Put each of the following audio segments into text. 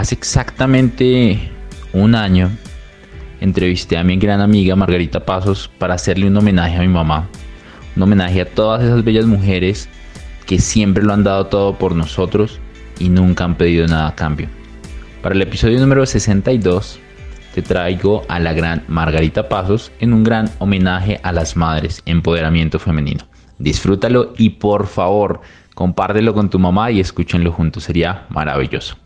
Hace exactamente un año entrevisté a mi gran amiga Margarita Pasos para hacerle un homenaje a mi mamá. Un homenaje a todas esas bellas mujeres que siempre lo han dado todo por nosotros y nunca han pedido nada a cambio. Para el episodio número 62 te traigo a la gran Margarita Pasos en un gran homenaje a las madres, empoderamiento femenino. Disfrútalo y por favor compártelo con tu mamá y escúchenlo juntos, sería maravilloso.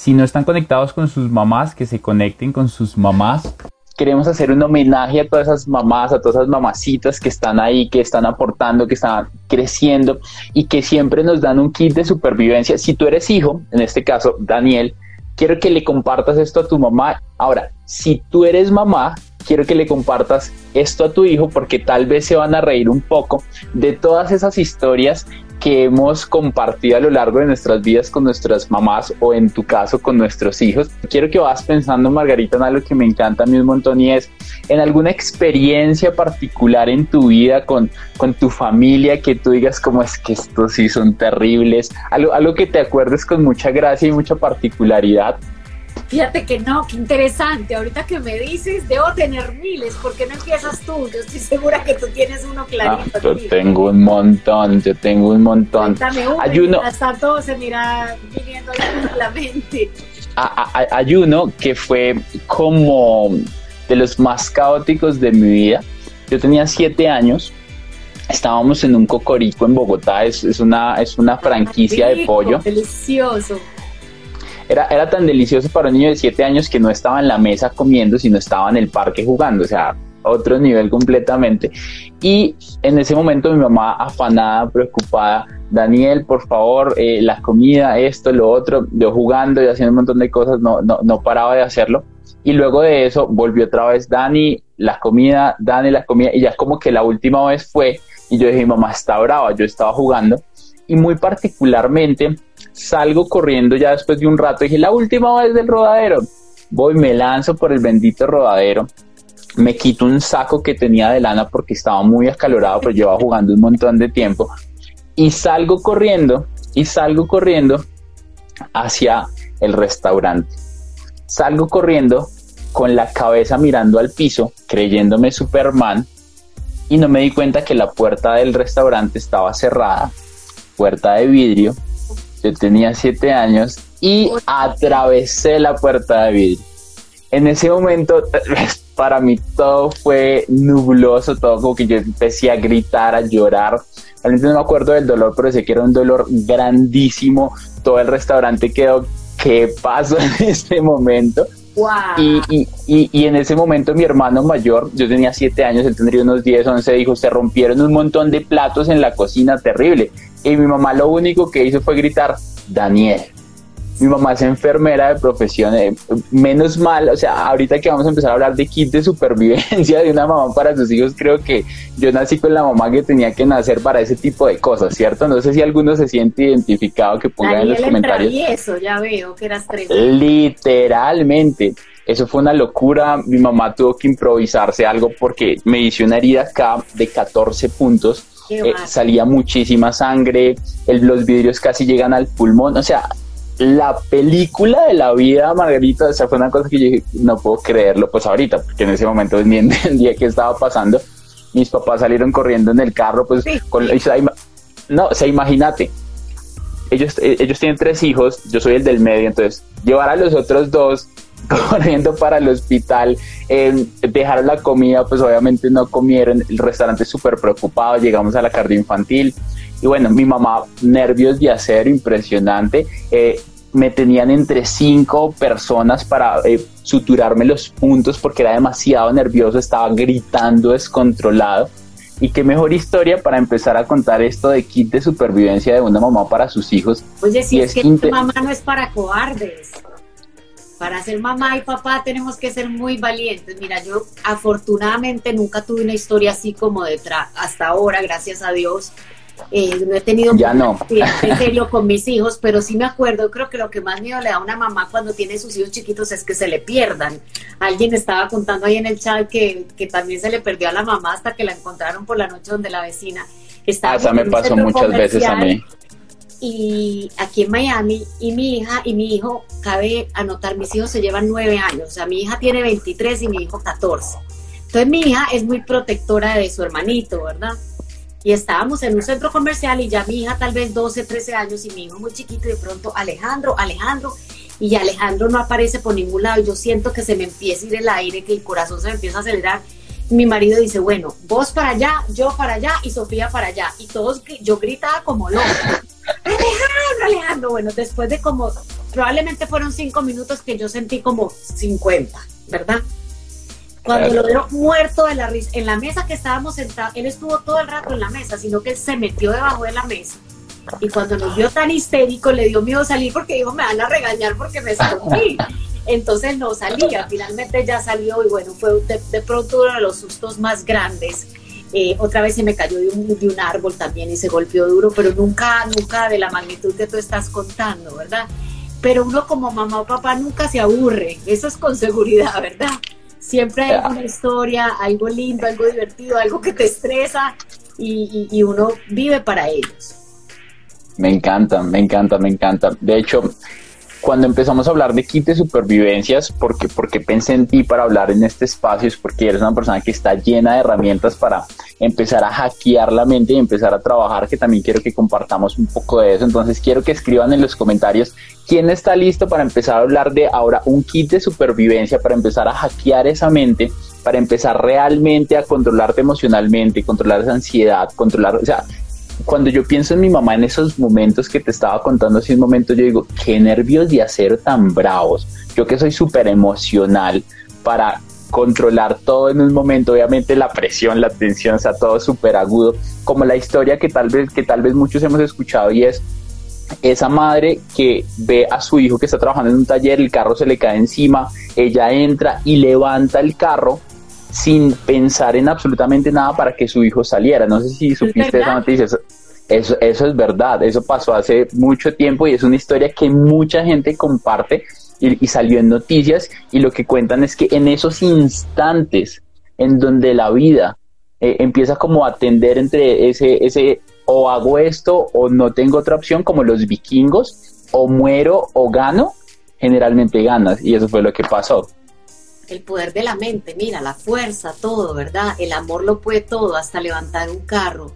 Si no están conectados con sus mamás, que se conecten con sus mamás. Queremos hacer un homenaje a todas esas mamás, a todas esas mamacitas que están ahí, que están aportando, que están creciendo y que siempre nos dan un kit de supervivencia. Si tú eres hijo, en este caso Daniel, quiero que le compartas esto a tu mamá. Ahora, si tú eres mamá, quiero que le compartas esto a tu hijo porque tal vez se van a reír un poco de todas esas historias que hemos compartido a lo largo de nuestras vidas con nuestras mamás o en tu caso con nuestros hijos. Quiero que vas pensando, Margarita, en algo que me encanta a mí un montón y es en alguna experiencia particular en tu vida con, con tu familia que tú digas como es que estos sí son terribles, algo, algo que te acuerdes con mucha gracia y mucha particularidad Fíjate que no, qué interesante. Ahorita que me dices, debo tener miles. ¿Por qué no empiezas tú? Yo estoy segura que tú tienes uno clarito. Ah, yo tengo un montón, yo tengo un montón. Uno, hay uno. Hasta todo se mira viniendo a la mente. hay uno que fue como de los más caóticos de mi vida. Yo tenía siete años. Estábamos en un cocorico en Bogotá, es, es una, es una franquicia de pollo. Delicioso era, tan delicioso para un niño de 7 años que no estaba en la mesa comiendo, sino estaba en el parque jugando, o sea, otro nivel completamente. Y en ese momento mi mamá afanada, preocupada, Daniel, por favor, eh, la comida, esto, lo otro, yo jugando y haciendo un montón de cosas, no, no, no paraba de hacerlo. Y luego de eso volvió otra vez Dani, la comida, Dani, la comida, y ya como que la última vez fue, y yo dije, mi mamá está brava, yo estaba jugando, y muy particularmente salgo corriendo ya después de un rato, dije, la última vez del rodadero, voy, me lanzo por el bendito rodadero, me quito un saco que tenía de lana porque estaba muy acalorado, pero llevaba jugando un montón de tiempo, y salgo corriendo, y salgo corriendo hacia el restaurante. Salgo corriendo con la cabeza mirando al piso, creyéndome Superman, y no me di cuenta que la puerta del restaurante estaba cerrada, puerta de vidrio, yo tenía siete años y atravesé la puerta de vidrio. En ese momento, para mí todo fue nubloso, todo como que yo empecé a gritar, a llorar. Realmente no me acuerdo del dolor, pero sé que era un dolor grandísimo. Todo el restaurante quedó, ¿qué pasó en ese momento? Y, y, y, y, en ese momento mi hermano mayor, yo tenía siete años, él tendría unos 10, 11, dijo, se rompieron un montón de platos en la cocina, terrible. Y mi mamá lo único que hizo fue gritar, Daniel. Mi mamá es enfermera de profesión, eh, menos mal, o sea, ahorita que vamos a empezar a hablar de kit de supervivencia de una mamá para sus hijos, creo que yo nací con la mamá que tenía que nacer para ese tipo de cosas, ¿cierto? No sé si alguno se siente identificado, que pongan en los comentarios. eso, ya veo que eras Literalmente eso fue una locura. Mi mamá tuvo que improvisarse algo porque me hizo una herida acá de 14 puntos eh, salía muchísima sangre, los vidrios casi llegan al pulmón, o sea, la película de la vida, Margarita, o sea, fue una cosa que yo dije, no puedo creerlo, pues ahorita, porque en ese momento ni entendía qué estaba pasando. Mis papás salieron corriendo en el carro, pues, con, no, o sea, imagínate, ellos, eh, ellos tienen tres hijos, yo soy el del medio, entonces llevar a los otros dos corriendo para el hospital, eh, dejaron la comida, pues obviamente no comieron, el restaurante súper preocupado, llegamos a la cardio infantil y bueno, mi mamá, nervios de acero, impresionante, eh, me tenían entre cinco personas para eh, suturarme los puntos porque era demasiado nervioso, estaba gritando descontrolado. Y qué mejor historia para empezar a contar esto de kit de supervivencia de una mamá para sus hijos. Oye, si es, que mamá no es para cobardes. Para ser mamá y papá tenemos que ser muy valientes. Mira, yo afortunadamente nunca tuve una historia así como detrás hasta ahora, gracias a Dios. Eh, no he tenido ya no. serio con mis hijos, pero sí me acuerdo, creo que lo que más miedo le da a una mamá cuando tiene sus hijos chiquitos es que se le pierdan. Alguien estaba contando ahí en el chat que, que también se le perdió a la mamá hasta que la encontraron por la noche donde la vecina estaba. Esa me pasó muchas veces a mí. Y aquí en Miami, y mi hija y mi hijo, cabe anotar, mis hijos se llevan nueve años, o sea, mi hija tiene 23 y mi hijo 14. Entonces mi hija es muy protectora de su hermanito, ¿verdad? Y estábamos en un centro comercial y ya mi hija tal vez 12, 13 años y mi hijo muy chiquito y de pronto Alejandro, Alejandro, y Alejandro no aparece por ningún lado y yo siento que se me empieza a ir el aire, que el corazón se me empieza a acelerar. Mi marido dice, bueno, vos para allá, yo para allá y Sofía para allá. Y todos, yo gritaba como loco. Alejandro, Alejandro. Bueno, después de como, probablemente fueron cinco minutos que yo sentí como 50, ¿verdad? Cuando lo veo muerto de la risa, en la mesa que estábamos sentados, él estuvo todo el rato en la mesa, sino que se metió debajo de la mesa. Y cuando nos vio tan histérico, le dio miedo salir porque dijo, me van a regañar porque me escondí. Entonces no salía, finalmente ya salió y bueno, fue de, pronto uno de los sustos más grandes. Eh, otra vez se me cayó de un, de un árbol también y se golpeó duro, pero nunca, nunca de la magnitud que tú estás contando, ¿verdad? Pero uno como mamá o papá nunca se aburre, eso es con seguridad, ¿verdad? Siempre hay una historia, algo lindo, algo divertido, algo que te estresa y, uno vive para ellos. Me encanta, me encanta, me encanta. De hecho, cuando empezamos a hablar de kit de supervivencias, porque, porque pensé en ti para hablar en este espacio, es porque eres una persona que está llena de herramientas para empezar a hackear la mente y empezar a trabajar, que también quiero que compartamos un poco de eso. Entonces quiero que escriban en los comentarios quién está listo para empezar a hablar de ahora un kit de supervivencia, para empezar a hackear esa mente, para empezar realmente a controlarte emocionalmente, controlar esa ansiedad, controlar, o sea, cuando yo pienso en mi mamá en esos momentos que te estaba contando hace un momento, yo digo, qué nervios de hacer tan bravos. Yo que soy súper emocional para controlar todo en un momento, obviamente la presión, la tensión, está todo súper agudo, como la historia que tal vez, que tal vez muchos hemos escuchado y es esa madre que ve a su hijo que está trabajando en un taller, el carro se le cae encima, ella entra y levanta el carro sin pensar en absolutamente nada para que su hijo saliera. No sé si supiste esa noticia. Eso, eso es verdad, eso pasó hace mucho tiempo y es una historia que mucha gente comparte y, salió en noticias y lo que cuentan es que en esos instantes en donde la vida eh, empieza como a tender entre ese, ese o hago esto o no tengo otra opción como los vikingos o muero o gano, generalmente ganas y eso fue lo que pasó el poder de la mente, mira, la fuerza, todo, ¿verdad? El amor lo puede todo, hasta levantar un carro.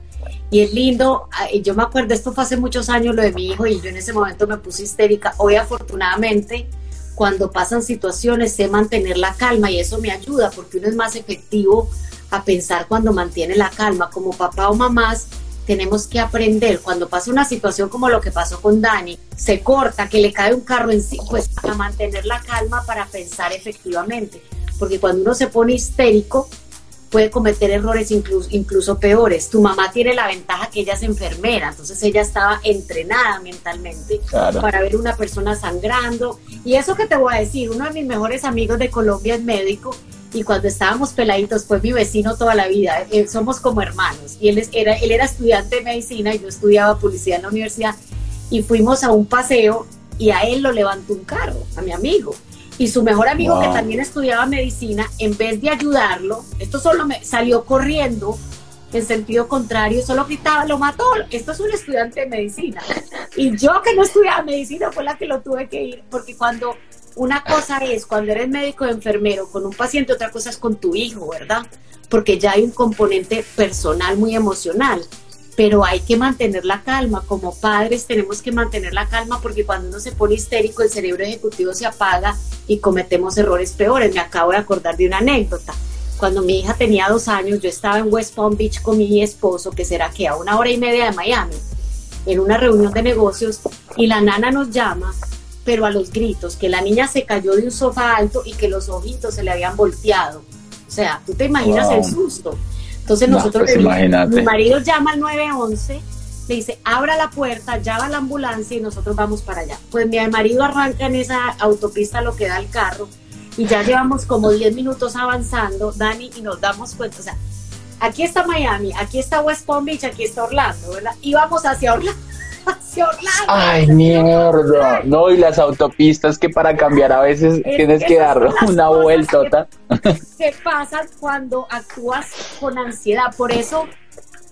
Y es lindo, yo me acuerdo, esto fue hace muchos años lo de mi hijo y yo en ese momento me puse histérica. Hoy afortunadamente, cuando pasan situaciones, sé mantener la calma y eso me ayuda porque uno es más efectivo a pensar cuando mantiene la calma. Como papá o mamás, tenemos que aprender cuando pasa una situación como lo que pasó con Dani, se corta, que le cae un carro en sí, pues a mantener la calma para pensar efectivamente, porque cuando uno se pone histérico puede cometer errores incluso, incluso peores. Tu mamá tiene la ventaja que ella es enfermera, entonces ella estaba entrenada mentalmente para ver una persona sangrando. Y eso que te voy a decir, uno de mis mejores amigos de Colombia es médico y cuando estábamos peladitos fue mi vecino toda la vida, eh, somos como hermanos y él, era, él era estudiante de medicina y yo estudiaba publicidad en la universidad y fuimos a un paseo y a él lo levantó un carro, a mi amigo. Y su mejor amigo que también estudiaba medicina, en vez de ayudarlo, esto solo me salió corriendo en sentido contrario, solo gritaba, lo mató, esto es un estudiante de medicina. Y yo que no estudiaba medicina fue la que lo tuve que ir, porque cuando una cosa es cuando eres médico o enfermero con un paciente, otra cosa es con tu hijo, ¿verdad? Porque ya hay un componente personal muy emocional. pero hay que mantener la calma. Como padres tenemos que mantener la calma porque cuando uno se pone histérico el cerebro ejecutivo se apaga y cometemos errores peores. Me acabo de acordar de una anécdota. Cuando mi hija tenía dos años, yo estaba en West Palm Beach con mi esposo, que será que a una hora y media de Miami, en una reunión de negocios, y la nana nos llama, pero a los gritos, que la niña se cayó de un sofá alto y que los ojitos se le habían volteado. O sea, tú te imaginas el susto. Entonces nosotros, pues mi marido llama al 911, le dice, abra la puerta, llama a la ambulancia y nosotros vamos para allá. Pues mi marido arranca en esa autopista lo que da el carro y ya llevamos como 10 minutos avanzando, Dani, y nos damos cuenta, o sea, aquí está Miami, aquí está West Palm Beach, aquí está Orlando, ¿verdad? Y vamos hacia Orlando. Hacia Orlando. Ay, mierda. No, y las autopistas que para cambiar a veces tienes que dar una vueltota. ¿Qué pasa cuando actúas con ansiedad? Por eso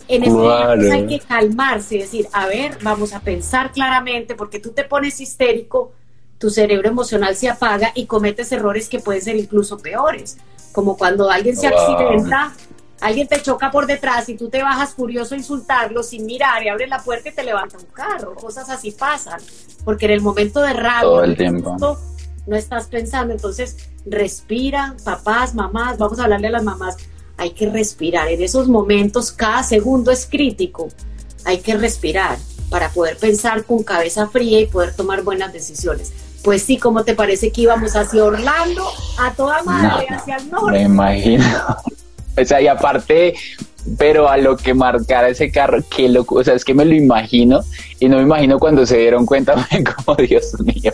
en ese momento hay que calmarse decir, a ver, vamos a pensar claramente, porque tú te pones histérico, tu cerebro emocional se apaga y cometes errores que pueden ser incluso peores, como cuando alguien se accidenta, alguien te choca por detrás y tú te bajas furioso a insultarlo sin mirar y abres la puerta y te levanta un carro, cosas así pasan, porque en el momento de rabia, el tiempo. no estás pensando, entonces respira, papás, mamás, vamos a hablarle a las mamás, hay que respirar, en esos momentos cada segundo es crítico, hay que respirar para poder pensar con cabeza fría y poder tomar buenas decisiones. Pues sí, ¿cómo te parece que íbamos hacia Orlando, a toda madre, hacia el norte? Me imagino. O sea, y aparte, pero a lo que marcara ese carro, qué loco, o sea, es que me lo imagino y no me imagino cuando se dieron cuenta, como Dios mío.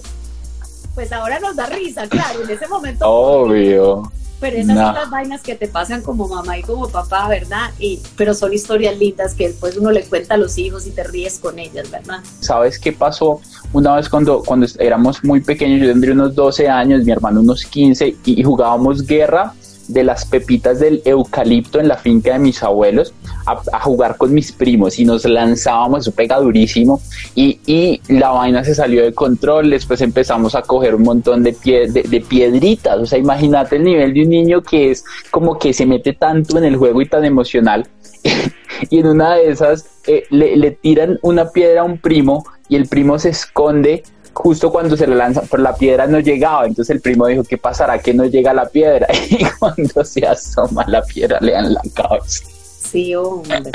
Pues ahora nos da risa, claro, en ese momento. Obvio. Pero esas son las vainas que te pasan como mamá y como papá, ¿verdad? Y, pero son historias lindas que después uno le cuenta a los hijos y te ríes con ellas, ¿verdad? ¿Sabes qué pasó? Una vez cuando, cuando éramos muy pequeños, yo tendría unos 12 años, mi hermano unos 15, y jugábamos guerra de las pepitas del eucalipto en la finca de mis abuelos a, jugar con mis primos y nos lanzábamos, eso pega durísimo y, y, la vaina se salió de control, después empezamos a coger un montón de, pie, de, piedritas, o sea, imagínate el nivel de un niño que es como que se mete tanto en el juego y tan emocional y en una de esas eh, le, le tiran una piedra a un primo y el primo se esconde justo cuando se le lanza, pero la piedra no llegaba, entonces el primo dijo, ¿qué pasará que no llega la piedra? Y cuando se asoma la piedra le dan la cabeza. Sí, hombre.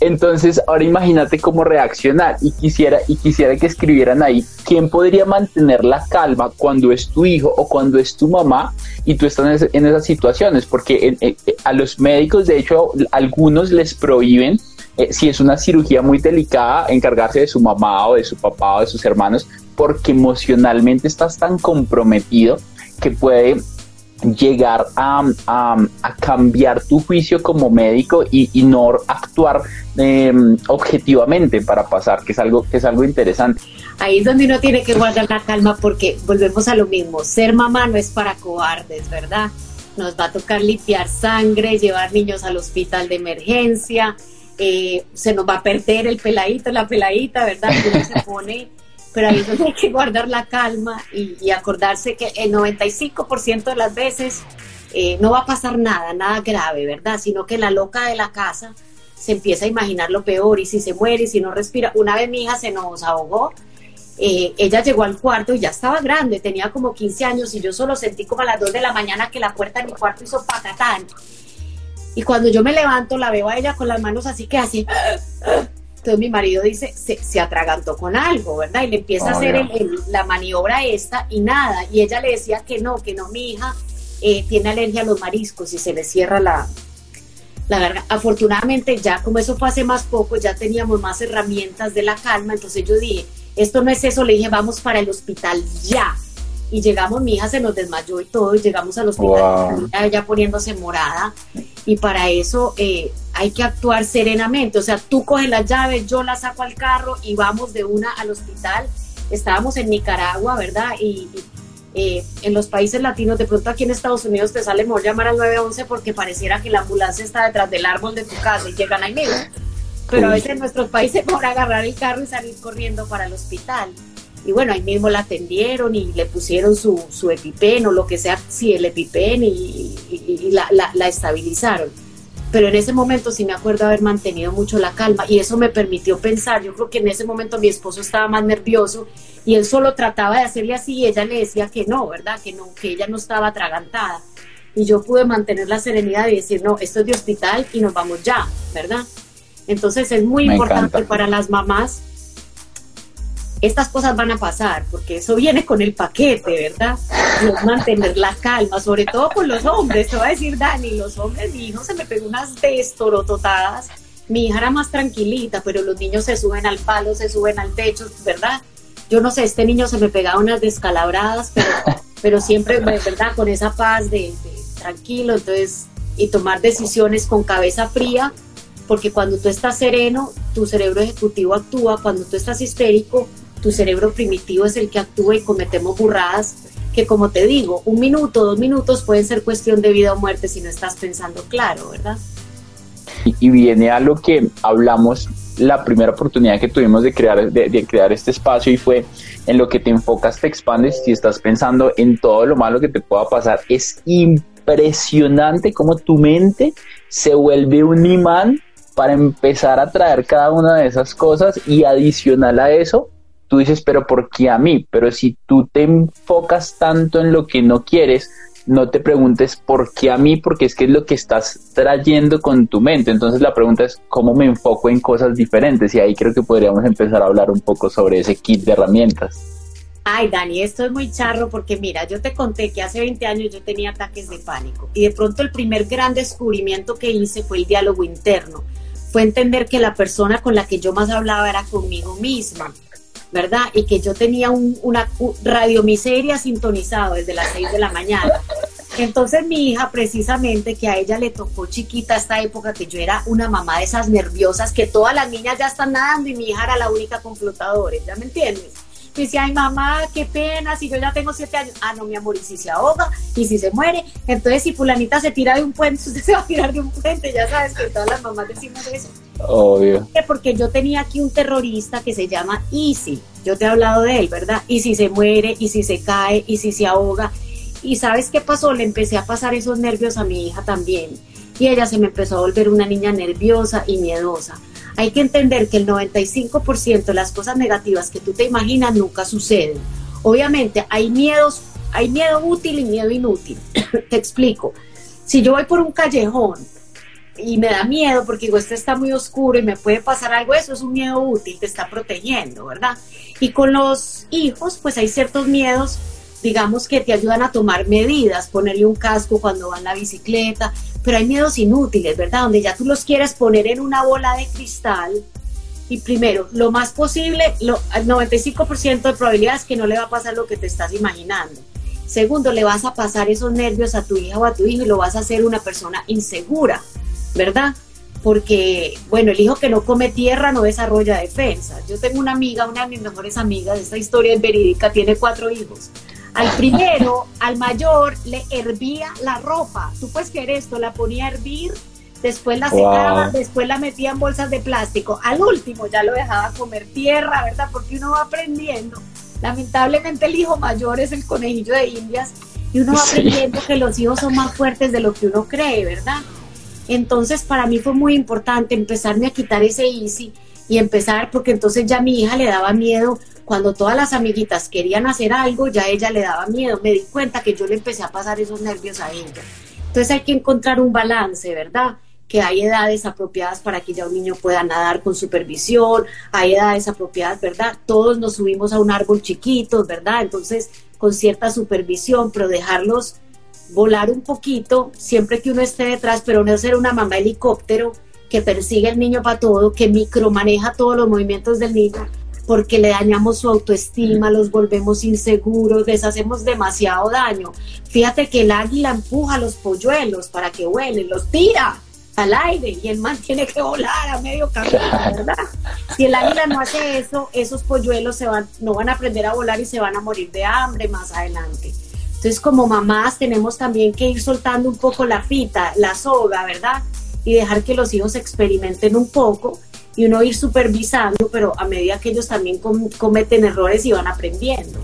Entonces, ahora imagínate cómo reaccionar y quisiera, y quisiera que escribieran ahí quién podría mantener la calma cuando es tu hijo o cuando es tu mamá y tú estás en, esas situaciones, porque a los médicos, de hecho, algunos les prohíben eh, si es una cirugía muy delicada, encargarse de su mamá o de su papá o de sus hermanos, porque emocionalmente estás tan comprometido que puede llegar a, cambiar tu juicio como médico y, no actuar em, objetivamente para pasar, que es algo que es algo interesante. Ahí es donde uno tiene que guardar la calma porque volvemos a lo mismo, ser mamá no es para cobardes, ¿verdad? Nos va a tocar limpiar sangre, llevar niños al hospital de emergencia, eh, se nos va a perder el peladito, la peladita, ¿verdad? Uno se pone pero ahí donde hay que guardar la calma y, acordarse que el 95% de las veces eh, no va a pasar nada, nada grave, ¿verdad? Sino que la loca de la casa se empieza a imaginar lo peor y si se muere y si no respira. Una vez mi hija se nos ahogó, eh, ella llegó al cuarto y ya estaba grande, tenía como 15 años y yo solo sentí como a las 2 de la mañana que la puerta de mi cuarto hizo patatán. Y cuando yo me levanto la veo a ella con las manos así que así entonces mi marido dice, se, atragantó con algo, ¿verdad? Y le empieza a hacer la maniobra esta y nada. Y ella le decía que no, que no, mi hija eh, tiene alergia a los mariscos y se le cierra la, la garganta. Afortunadamente ya como eso fue hace más poco, ya teníamos más herramientas de la calma. Entonces yo dije, esto no es eso, le dije, vamos para el hospital ya. Y llegamos, mi hija se nos desmayó y todo, y llegamos al hospital, ella poniéndose morada. Y para eso eh, hay que actuar serenamente. O sea, tú coges las llaves, yo las saco al carro y vamos de una al hospital. Estábamos en Nicaragua, ¿verdad? Y, eh, en los países latinos, de pronto aquí en Estados Unidos te sale mejor llamar al 911 porque pareciera que la ambulancia está detrás del árbol de tu casa y llegan ahí mismo. Pero a veces en nuestros países por agarrar el carro y salir corriendo para el hospital. Y bueno, ahí mismo la atendieron y le pusieron su, su EpiPen o lo que sea, sí, el EpiPen y, la, la, la estabilizaron pero en ese momento sí me acuerdo haber mantenido mucho la calma y eso me permitió pensar, yo creo que en ese momento mi esposo estaba más nervioso y él solo trataba de hacerle así y ella le decía que no, ¿verdad? Que no, que ella no estaba atragantada. Y yo pude mantener la serenidad y decir, no, esto es de hospital y nos vamos ya, ¿verdad? Entonces es muy importante para las mamás estas cosas van a pasar, porque eso viene con el paquete, ¿verdad? mantener la calma, sobre todo con los hombres, te voy a decir, Dani, los hombres, mi hijo se me pegó unas destorototadas, mi hija era más tranquilita, pero los niños se suben al palo, se suben al techo, ¿verdad? Yo no sé, este niño se me pegaba unas descalabradas, pero, pero siempre, ¿verdad? Con esa paz de, de tranquilo, entonces, y tomar decisiones con cabeza fría, porque cuando tú estás sereno, tu cerebro ejecutivo actúa, cuando tú estás histérico, tu cerebro primitivo es el que actúa y cometemos burradas que como te digo, un minuto, dos minutos pueden ser cuestión de vida o muerte si no estás pensando claro, ¿verdad? Y, viene a lo que hablamos la primera oportunidad que tuvimos de crear, de, crear este espacio y fue en lo que te enfocas, te expandes, si estás pensando en todo lo malo que te pueda pasar, es impresionante cómo tu mente se vuelve un imán para empezar a traer cada una de esas cosas y adicional a eso, tú dices, pero ¿por qué a mí? Pero si tú te enfocas tanto en lo que no quieres, no te preguntes por qué a mí, porque es que es lo que estás trayendo con tu mente. Entonces la pregunta es cómo me enfoco en cosas diferentes y ahí creo que podríamos empezar a hablar un poco sobre ese kit de herramientas. Ay, Dani, esto es muy charro porque mira, yo te conté que hace 20 años yo tenía ataques de pánico y de pronto el primer gran descubrimiento que hice fue el diálogo interno. Fue entender que la persona con la que yo más hablaba era conmigo misma ¿verdad? Y que yo tenía un, una radio miseria sintonizado desde las 6 de la mañana. Entonces mi hija precisamente, que a ella le tocó chiquita esta época, que yo era una mamá de esas nerviosas, que todas las niñas ya están nadando y mi hija era la única con flotadores, ¿ya me entiendes? Me decía, ay mamá, qué pena, si yo ya tengo siete años, ah, no, mi amor, y si se ahoga, y si se muere, entonces si fulanita se tira de un puente, usted se va a tirar de un puente, ya sabes que todas las mamás decimos eso. Obvio. Porque yo tenía aquí un terrorista que se llama Easy, yo te he hablado de él, ¿verdad? Y si se muere, y si se cae, y si se ahoga, y ¿sabes qué pasó? Le empecé a pasar esos nervios a mi hija también, y ella se me empezó a volver una niña nerviosa y miedosa hay que entender que el 95% de las cosas negativas que tú te imaginas nunca suceden. Obviamente hay miedos, hay miedo útil y miedo inútil. te explico. Si yo voy por un callejón y me da miedo porque digo, este está muy oscuro y me puede pasar algo, eso es un miedo útil, te está protegiendo, ¿verdad? Y con los hijos, pues hay ciertos miedos digamos que te ayudan a tomar medidas, ponerle un casco cuando van la bicicleta, pero hay miedos inútiles, ¿verdad? Donde ya tú los quieres poner en una bola de cristal y primero, lo más posible, lo, el 95% de probabilidades que no le va a pasar lo que te estás imaginando. Segundo, le vas a pasar esos nervios a tu hija o a tu hijo y lo vas a hacer una persona insegura, ¿verdad? Porque, bueno, el hijo que no come tierra no desarrolla defensa. Yo tengo una amiga, una de mis mejores amigas, esta historia es verídica, tiene cuatro hijos. Al primero, al mayor, le hervía la ropa. Tú puedes creer esto, la ponía a hervir, después la secaba, después la metía en bolsas de plástico. Al último ya lo dejaba comer tierra, ¿verdad? Porque uno va aprendiendo. Lamentablemente el hijo mayor es el conejillo de indias y uno va aprendiendo que los hijos son más fuertes de lo que uno cree, ¿verdad? Entonces para mí fue muy importante empezarme a quitar ese easy y empezar, porque entonces ya mi hija le daba miedo cuando todas las amiguitas querían hacer algo, ya ella le daba miedo. Me di cuenta que yo le empecé a pasar esos nervios a ella. Entonces hay que encontrar un balance, ¿verdad? Que hay edades apropiadas para que ya un niño pueda nadar con supervisión, hay edades apropiadas, ¿verdad? Todos nos subimos a un árbol chiquito, ¿verdad? Entonces, con cierta supervisión, pero dejarlos volar un poquito, siempre que uno esté detrás, pero no ser una mamá helicóptero que persigue al niño para todo, que micromaneja todos los movimientos del niño, porque le dañamos su autoestima, los volvemos inseguros, les hacemos demasiado daño. Fíjate que el águila empuja a los polluelos para que vuelen, los tira al aire y el man tiene que volar a medio camino, ¿verdad? Si el águila no hace eso, esos polluelos se van, no van a aprender a volar y se van a morir de hambre más adelante. Entonces, como mamás, tenemos también que ir soltando un poco la fita, la soga, ¿verdad? Y dejar que los hijos experimenten un poco y uno ir supervisando, pero a medida que ellos también cometen errores y van aprendiendo.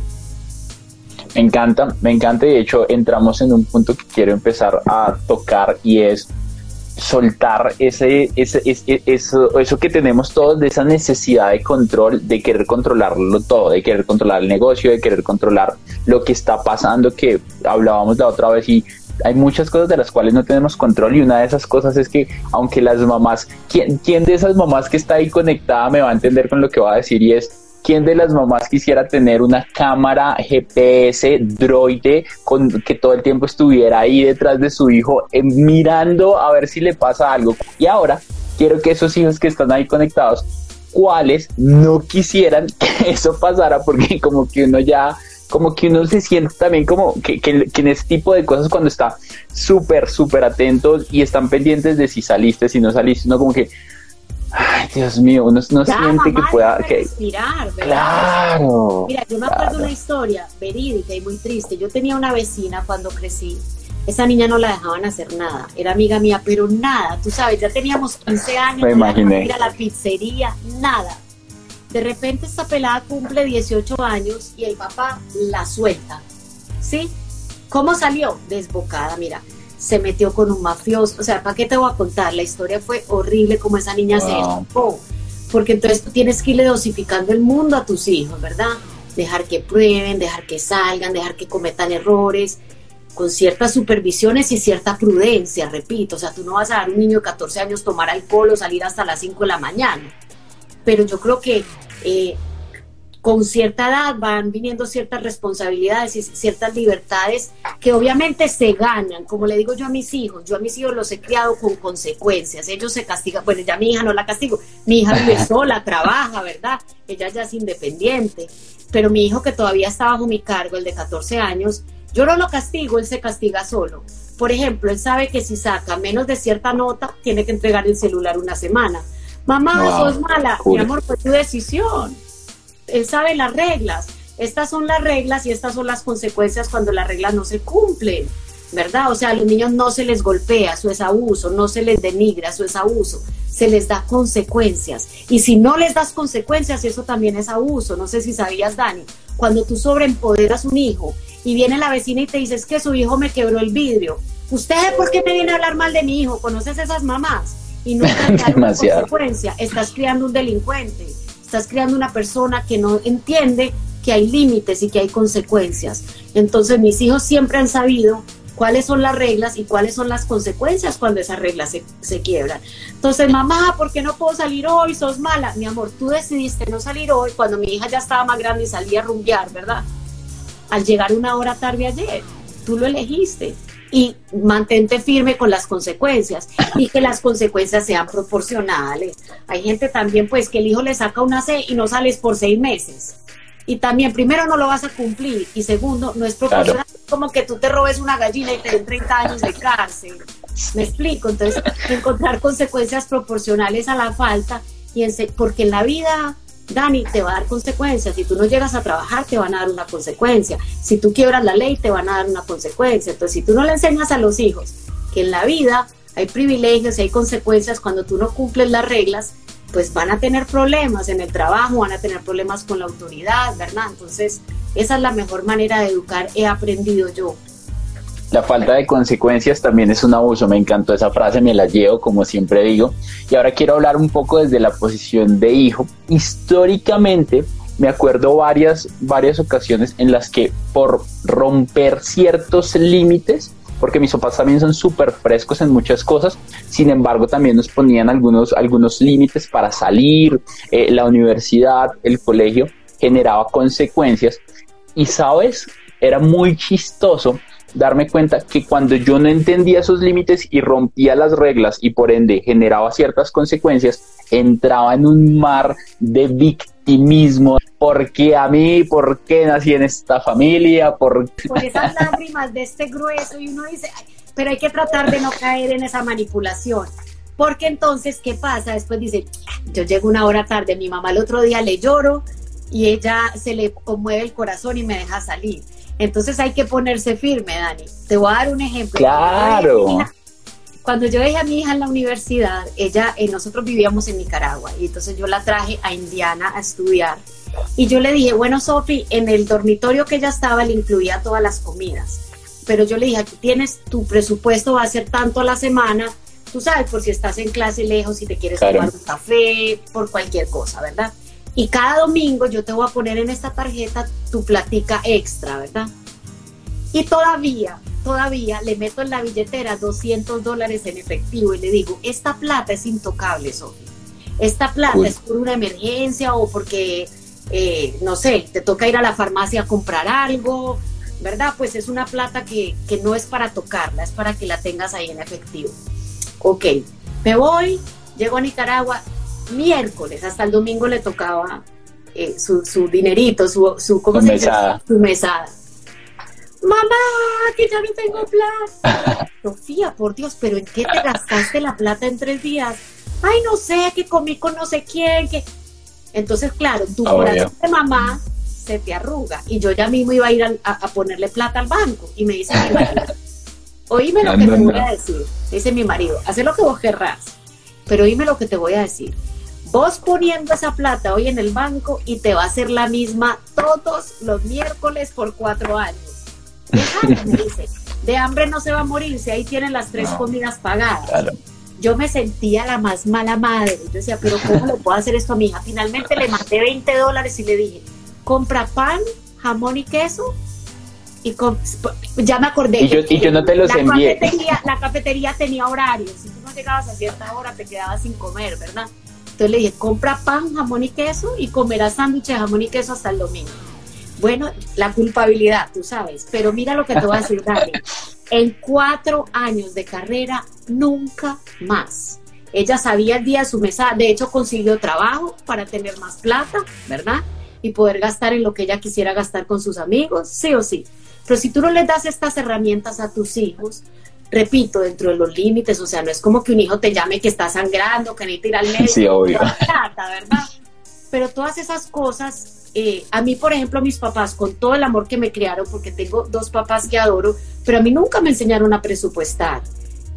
Me encanta, me encanta y de hecho entramos en un punto que quiero empezar a tocar y es soltar ese, ese, eso, eso que tenemos todos de esa necesidad de control, de querer controlarlo todo, de querer controlar el negocio, de querer controlar lo que está pasando, que hablábamos la otra vez y hay muchas cosas de las cuales no tenemos control y una de esas cosas es que aunque las mamás, ¿quién, quién de esas mamás que está ahí conectada me va a entender con lo que va a decir y es ¿Quién de las mamás quisiera tener una cámara GPS droide con que todo el tiempo estuviera ahí detrás de su hijo eh, mirando a ver si le pasa algo? Y ahora quiero que esos hijos que están ahí conectados, ¿cuáles no quisieran que eso pasara? Porque como que uno ya como que uno se siente también como que, que, en ese tipo de cosas cuando está súper, súper atentos y están pendientes de si saliste, si no saliste, uno como que, Ay, Dios mío, uno no siente que pueda. Que... Respirar. Claro. Mira, yo me acuerdo una historia verídica y muy triste. Yo tenía una vecina cuando crecí. Esa niña no la dejaban hacer nada. Era amiga mía, pero nada. Tú sabes, ya teníamos 15 años. Me imaginé. Ir a la pizzería, nada. De repente esta pelada cumple 18 años y el papá la suelta. ¿Sí? ¿Cómo salió? Desbocada, mira se metió con un mafioso. O sea, ¿para qué te voy a contar? La historia fue horrible como esa niña se escapó. Porque entonces tú tienes que irle dosificando el mundo a tus hijos, ¿verdad? Dejar que prueben, dejar que salgan, dejar que cometan errores, con ciertas supervisiones y cierta prudencia, repito. O sea, tú no vas a dar a un niño de 14 años tomar alcohol o salir hasta las 5 de la mañana. Pero yo creo que eh, con cierta edad van viniendo ciertas responsabilidades y ciertas libertades que obviamente se ganan, como le digo yo a mis hijos, yo a mis hijos los he criado con consecuencias, ellos se castigan, bueno, ya mi hija no la castigo, mi hija vive sola, trabaja, ¿verdad? Ella ya es independiente, pero mi hijo que todavía está bajo mi cargo, el de 14 años, yo no lo castigo, él se castiga solo. Por ejemplo, él sabe que si saca menos de cierta nota, tiene que entregar el celular una semana. Mamá, sos mala, mi amor, fue tu decisión él sabe las reglas. Estas son las reglas y estas son las consecuencias cuando las reglas no se cumplen, ¿verdad? O sea, a los niños no se les golpea, eso es abuso, no se les denigra, eso es abuso, se les da consecuencias. Y si no les das consecuencias, eso también es abuso. No sé si sabías, Dani, cuando tú sobreempoderas un hijo y viene la vecina y te dices que su hijo me quebró el vidrio, ¿usted por qué me viene a hablar mal de mi hijo? ¿Conoces esas mamás? Y no una consecuencia, estás criando un delincuente estás creando una persona que no entiende que hay límites y que hay consecuencias. Entonces mis hijos siempre han sabido cuáles son las reglas y cuáles son las consecuencias cuando esas reglas se, se, quiebran. Entonces, mamá, ¿por qué no puedo salir hoy? Sos mala. Mi amor, tú decidiste no salir hoy cuando mi hija ya estaba más grande y salía a rumbear, ¿verdad? Al llegar una hora tarde ayer, tú lo elegiste y mantente firme con las consecuencias y que las consecuencias sean proporcionales. Hay gente también pues que el hijo le saca una C y no sales por seis meses. Y también, primero, no lo vas a cumplir y segundo, no es proporcional. Como que tú te robes una gallina y te den 30 años de cárcel. Me explico. Entonces, encontrar consecuencias proporcionales a la falta y porque en la vida Dani, te va a dar consecuencias. Si tú no llegas a trabajar, te van a dar una consecuencia. Si tú quiebras la ley, te van a dar una consecuencia. Entonces, si tú no le enseñas a los hijos que en la vida hay privilegios y hay consecuencias cuando tú no cumples las reglas, pues van a tener problemas en el trabajo, van a tener problemas con la autoridad, ¿verdad? Entonces, esa es la mejor manera de educar, he aprendido yo. La falta de consecuencias también es un abuso. Me encantó esa frase, me la llevo, como siempre digo. Y ahora quiero hablar un poco desde la posición de hijo. Históricamente, me acuerdo varias, varias ocasiones en las que por romper ciertos límites, porque mis papás también son súper frescos en muchas cosas, sin embargo también nos ponían algunos, algunos límites para salir, eh, la universidad, el colegio, generaba consecuencias. Y sabes, era muy chistoso darme cuenta que cuando yo no entendía esos límites y rompía las reglas y por ende generaba ciertas consecuencias, entraba en un mar de victimismo. porque a mí? ¿Por qué nací en esta familia? Por, por esas lágrimas de este grueso y uno dice, pero hay que tratar de no caer en esa manipulación. Porque entonces, ¿qué pasa? Después dice, yo llego una hora tarde, mi mamá el otro día le lloro y ella se le conmueve el corazón y me deja salir. Entonces hay que ponerse firme, Dani. Te voy a dar un ejemplo. Claro. Cuando yo dejé a mi hija en la universidad, ella, eh, nosotros vivíamos en Nicaragua y entonces yo la traje a Indiana a estudiar. Y yo le dije, bueno, Sofi, en el dormitorio que ella estaba le incluía todas las comidas. Pero yo le dije, aquí tienes tu presupuesto, va a ser tanto a la semana, Tú sabes, por si estás en clase lejos, si te quieres tomar un café, por cualquier cosa, ¿verdad? Y cada domingo yo te voy a poner en esta tarjeta tu platica extra, ¿verdad? Y todavía, todavía le meto en la billetera 200 dólares en efectivo y le digo, esta plata es intocable, Sofía. Esta plata es por una emergencia o porque, eh, no sé, te toca ir a la farmacia a comprar algo, ¿verdad? Pues es una plata que, que no es para tocarla, es para que la tengas ahí en efectivo. Ok, me voy, llego a Nicaragua, miércoles, hasta el domingo le tocaba eh, su, su, dinerito, su, su, ¿cómo se mesada. Su mesada. Mamá, que ya no tengo plata. Sofía, por Dios, pero ¿en qué te gastaste la plata en tres días? Ay, no sé, que comí con no sé quién, que... Entonces, claro, tu corazón de mamá se te arruga. Y yo ya mismo iba a ir a, ponerle plata al banco. Y me dice mi marido, oíme lo que te voy a decir. Dice mi marido, haz lo que vos querrás. Pero oíme lo que te voy a decir. Vos poniendo esa plata hoy en el banco y te va a hacer la misma todos los miércoles por cuatro años. me dice, de hambre no se va a morir si ahí tienen las tres comidas pagadas. Yo me sentía la más mala madre. Yo decía, pero ¿cómo le puedo hacer esto a mi hija? Finalmente le mandé 20 dólares y le dije, compra pan, jamón y queso y ya me acordé. Y yo, no te los la envié. Cafetería, la cafetería tenía horarios. Si tú no llegabas a cierta hora, te quedabas sin comer, ¿verdad? Entonces le dije, compra pan, jamón y queso y comerás sándwich de jamón y queso hasta el domingo. Bueno, la culpabilidad, tú sabes. Pero mira lo que te voy a decir, Dani. En cuatro años de carrera, nunca más. Ella sabía el día de su mesa, de hecho consiguió trabajo para tener más plata, ¿verdad? Y poder gastar en lo que ella quisiera gastar con sus amigos, sí o sí. Pero si tú no les das estas herramientas a tus hijos, repito, dentro de los límites, o sea, no es como que un hijo te llame que está sangrando, que necesita ir al médico. Sí, obvio. ¿verdad? Pero todas esas cosas, eh, a mí, por ejemplo, mis papás, con todo el amor que me criaron, porque tengo dos papás que adoro, pero a mí nunca me enseñaron a presupuestar.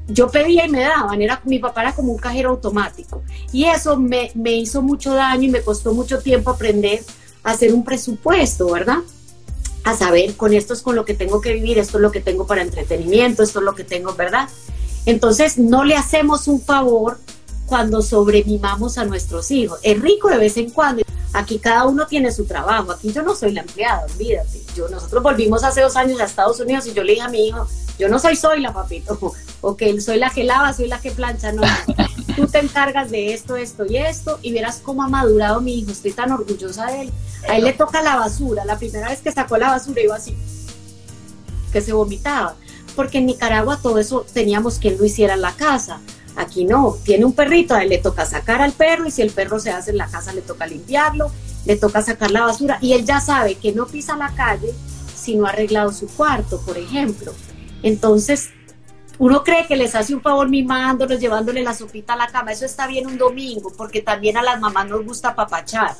Yo pedía y me daban, era, mi papá era como un cajero automático. Y eso me, me hizo mucho daño y me costó mucho tiempo aprender a hacer un presupuesto, ¿verdad? A saber, con esto es con lo que tengo que vivir, esto es lo que tengo para entretenimiento, esto es lo que tengo, ¿verdad? Entonces, no le hacemos un favor cuando sobremimamos a nuestros hijos. Es rico de vez en cuando. Aquí cada uno tiene su trabajo. Aquí yo no soy la empleada, olvídate. Yo, nosotros volvimos hace dos años a Estados Unidos y yo le dije a mi hijo, yo no soy soy la papito, ok, soy la que lava, soy la que plancha, no. Tú te encargas de esto, esto y esto y verás cómo ha madurado mi hijo. Estoy tan orgullosa de él a él le toca la basura. La primera vez que sacó la basura iba así, que se vomitaba. Porque en Nicaragua todo eso teníamos él lo hiciera en la casa. Aquí no, tiene un perrito, a él le toca sacar al perro y si el perro se hace en la casa le toca limpiarlo, le toca sacar la basura y él ya sabe que no pisa la calle si no ha arreglado su cuarto, por ejemplo. Entonces, uno cree que les hace un favor mimándolos, llevándole la sopita a la cama. Eso está bien un domingo, porque también a las mamás nos gusta papachar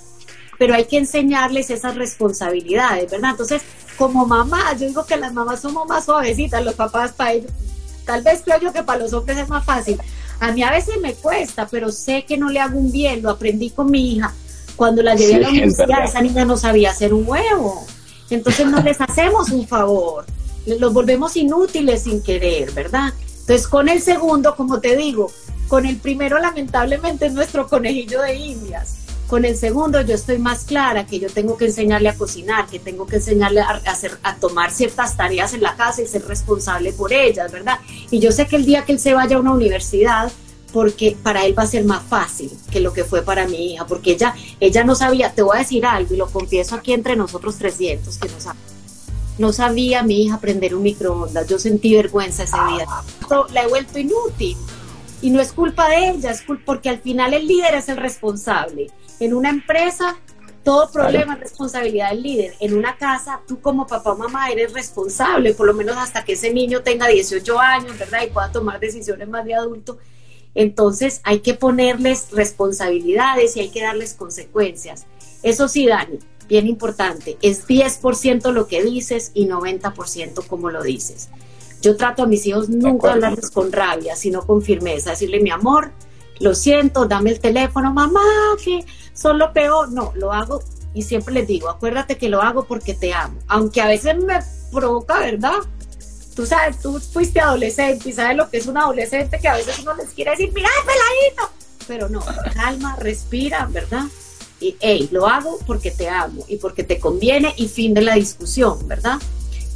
pero hay que enseñarles esas responsabilidades, ¿verdad? Entonces, como mamá, yo digo que las mamás somos más suavecitas, los papás para ellos, tal vez creo yo que para los hombres es más fácil. A mí a veces me cuesta, pero sé que no le hago un bien, lo aprendí con mi hija. Cuando la llevé a la universidad, esa niña no sabía hacer un huevo. Entonces no les hacemos un favor, los volvemos inútiles sin querer, ¿verdad? Entonces con el segundo, como te digo, con el primero lamentablemente es nuestro conejillo de indias con el segundo yo estoy más clara que yo tengo que enseñarle a cocinar, que tengo que enseñarle a, hacer, a tomar ciertas tareas en la casa y ser responsable por ellas, ¿verdad? Y yo sé que el día que él se vaya a una universidad, porque para él va a ser más fácil que lo que fue para mi hija, porque ella, ella no sabía, te voy a decir algo y lo confieso aquí entre nosotros 300, que no sabía. No sabía mi hija aprender un microondas, yo sentí vergüenza ese día. La he vuelto inútil. Y no es culpa de ella, es culpa porque al final el líder es el responsable. En una empresa, todo problema es responsabilidad del líder. En una casa, tú como papá o mamá eres responsable, por lo menos hasta que ese niño tenga 18 años, ¿verdad? Y pueda tomar decisiones más de adulto. Entonces hay que ponerles responsabilidades y hay que darles consecuencias. Eso sí, Dani, bien importante, es 10% lo que dices y 90% como lo dices. Yo trato a mis hijos nunca hablarles con rabia, sino con firmeza, decirle mi amor, lo siento, dame el teléfono, mamá, que son lo peor. No, lo hago y siempre les digo, acuérdate que lo hago porque te amo. Aunque a veces me provoca, ¿verdad? tú sabes, tú fuiste adolescente y sabes lo que es un adolescente que a veces uno les quiere decir, mira, peladito, pero no, calma, respira, ¿verdad? Y, hey, lo hago porque te amo y porque te conviene y fin de la discusión, ¿verdad?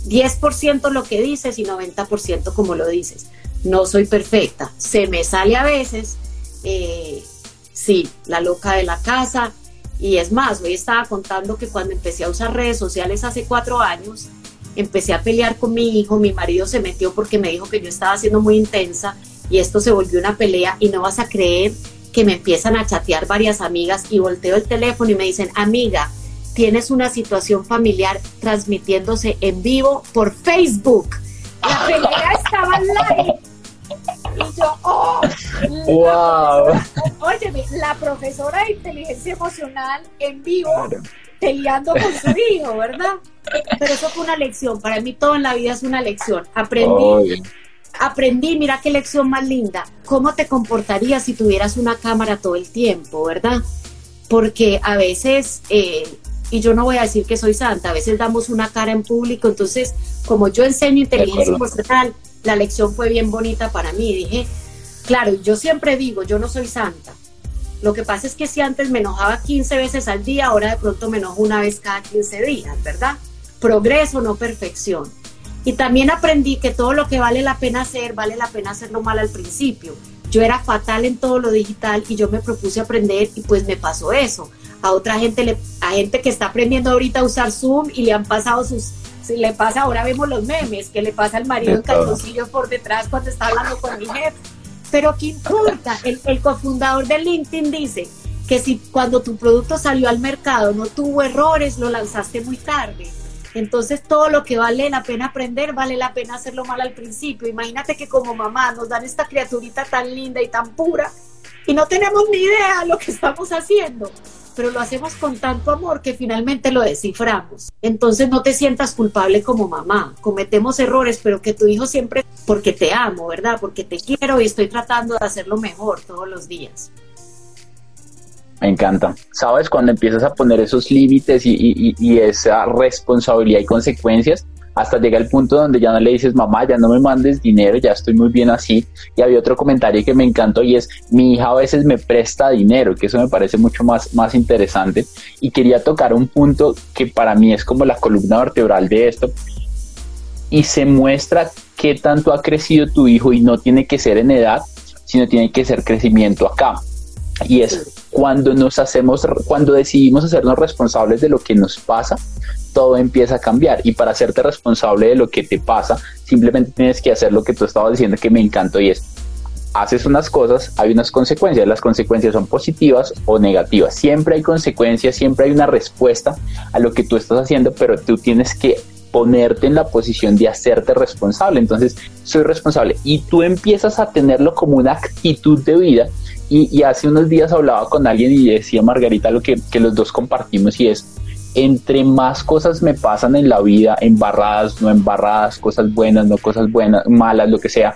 10% lo que dices y 90% como lo dices. No soy perfecta, se me sale a veces, eh, sí, la loca de la casa. Y es más, hoy estaba contando que cuando empecé a usar redes sociales hace cuatro años, empecé a pelear con mi hijo, mi marido se metió porque me dijo que yo estaba siendo muy intensa y esto se volvió una pelea y no vas a creer que me empiezan a chatear varias amigas y volteo el teléfono y me dicen, amiga, tienes una situación familiar transmitiéndose en vivo por Facebook. La pelea estaba live. Y yo, oh, wow. Óyeme, la profesora de inteligencia emocional en vivo peleando con su hijo, ¿verdad? Pero eso fue una lección. Para mí todo en la vida es una lección. Aprendí, aprendí, mira qué lección más linda. ¿Cómo te comportarías si tuvieras una cámara todo el tiempo, verdad? Porque a veces eh, y yo no voy a decir que soy santa, a veces damos una cara en público, entonces como yo enseño inteligencia emocional, la lección fue bien bonita para mí, dije, claro, yo siempre digo, yo no soy santa, lo que pasa es que si antes me enojaba 15 veces al día, ahora de pronto me enojo una vez cada 15 días, ¿verdad? Progreso, no perfección. Y también aprendí que todo lo que vale la pena hacer, vale la pena hacerlo mal al principio. Yo era fatal en todo lo digital y yo me propuse aprender y pues me pasó eso a otra gente, le, a gente que está aprendiendo ahorita a usar Zoom y le han pasado sus, si le pasa, ahora vemos los memes, que le pasa al marido en calzoncillos por detrás cuando está hablando con mi jefe. Pero ¿qué importa? El, el cofundador de LinkedIn dice que si cuando tu producto salió al mercado no tuvo errores, lo lanzaste muy tarde. Entonces todo lo que vale la pena aprender, vale la pena hacerlo mal al principio. Imagínate que como mamá nos dan esta criaturita tan linda y tan pura y no tenemos ni idea de lo que estamos haciendo pero lo hacemos con tanto amor que finalmente lo desciframos. Entonces no te sientas culpable como mamá. Cometemos errores, pero que tu hijo siempre, porque te amo, ¿verdad? Porque te quiero y estoy tratando de hacerlo mejor todos los días. Me encanta. Sabes, cuando empiezas a poner esos límites y, esa responsabilidad y consecuencias, hasta llega el punto donde ya no le dices, mamá, ya no me mandes dinero, ya estoy muy bien así. Y había otro comentario que me encantó y es, mi hija a veces me presta dinero, que eso me parece mucho más, más interesante. Y quería tocar un punto que para mí es como la columna vertebral de esto. Y se muestra qué tanto ha crecido tu hijo y no tiene que ser en edad, sino tiene que ser crecimiento acá. Y es cuando nos hacemos, cuando decidimos hacernos responsables de lo que nos pasa, todo empieza a cambiar. Y para hacerte responsable de lo que te pasa, simplemente tienes que hacer lo que tú estabas diciendo que me encantó y es, haces unas cosas, hay unas consecuencias. Las consecuencias son positivas o negativas. Siempre hay consecuencias, siempre hay una respuesta a lo que tú estás haciendo, pero tú tienes que ponerte en la posición de hacerte responsable. Entonces, soy responsable y tú empiezas a tenerlo como una actitud de vida. Y, hace unos días hablaba con alguien y decía Margarita lo que, que los dos compartimos y es, entre más cosas me pasan en la vida, embarradas, no embarradas, cosas buenas, no cosas buenas, malas, lo que sea,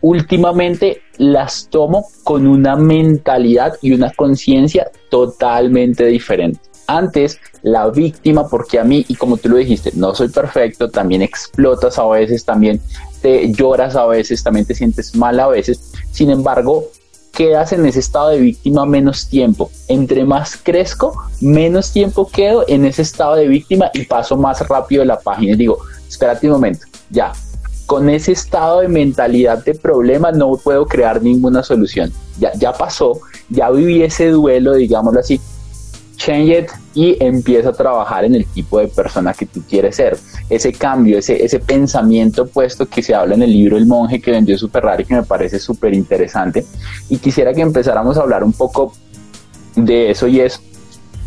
últimamente las tomo con una mentalidad y una conciencia totalmente diferente. Antes, la víctima, porque a mí, y como tú lo dijiste, no soy perfecto, también explotas a veces, también te lloras a veces, también te sientes mal a veces. Sin embargo, quedas en ese estado de víctima menos tiempo. Entre más crezco, menos tiempo quedo en ese estado de víctima y paso más rápido la página. Y digo, espérate un momento, ya. Con ese estado de mentalidad de problema no puedo crear ninguna solución. Ya, ya pasó, ya viví ese duelo, digámoslo así, change it y empieza a trabajar en el tipo de persona que tú quieres ser. Ese cambio, ese, ese pensamiento puesto que se habla en el libro El monje que vendió super raro y que me parece súper interesante. Y quisiera que empezáramos a hablar un poco de eso y es,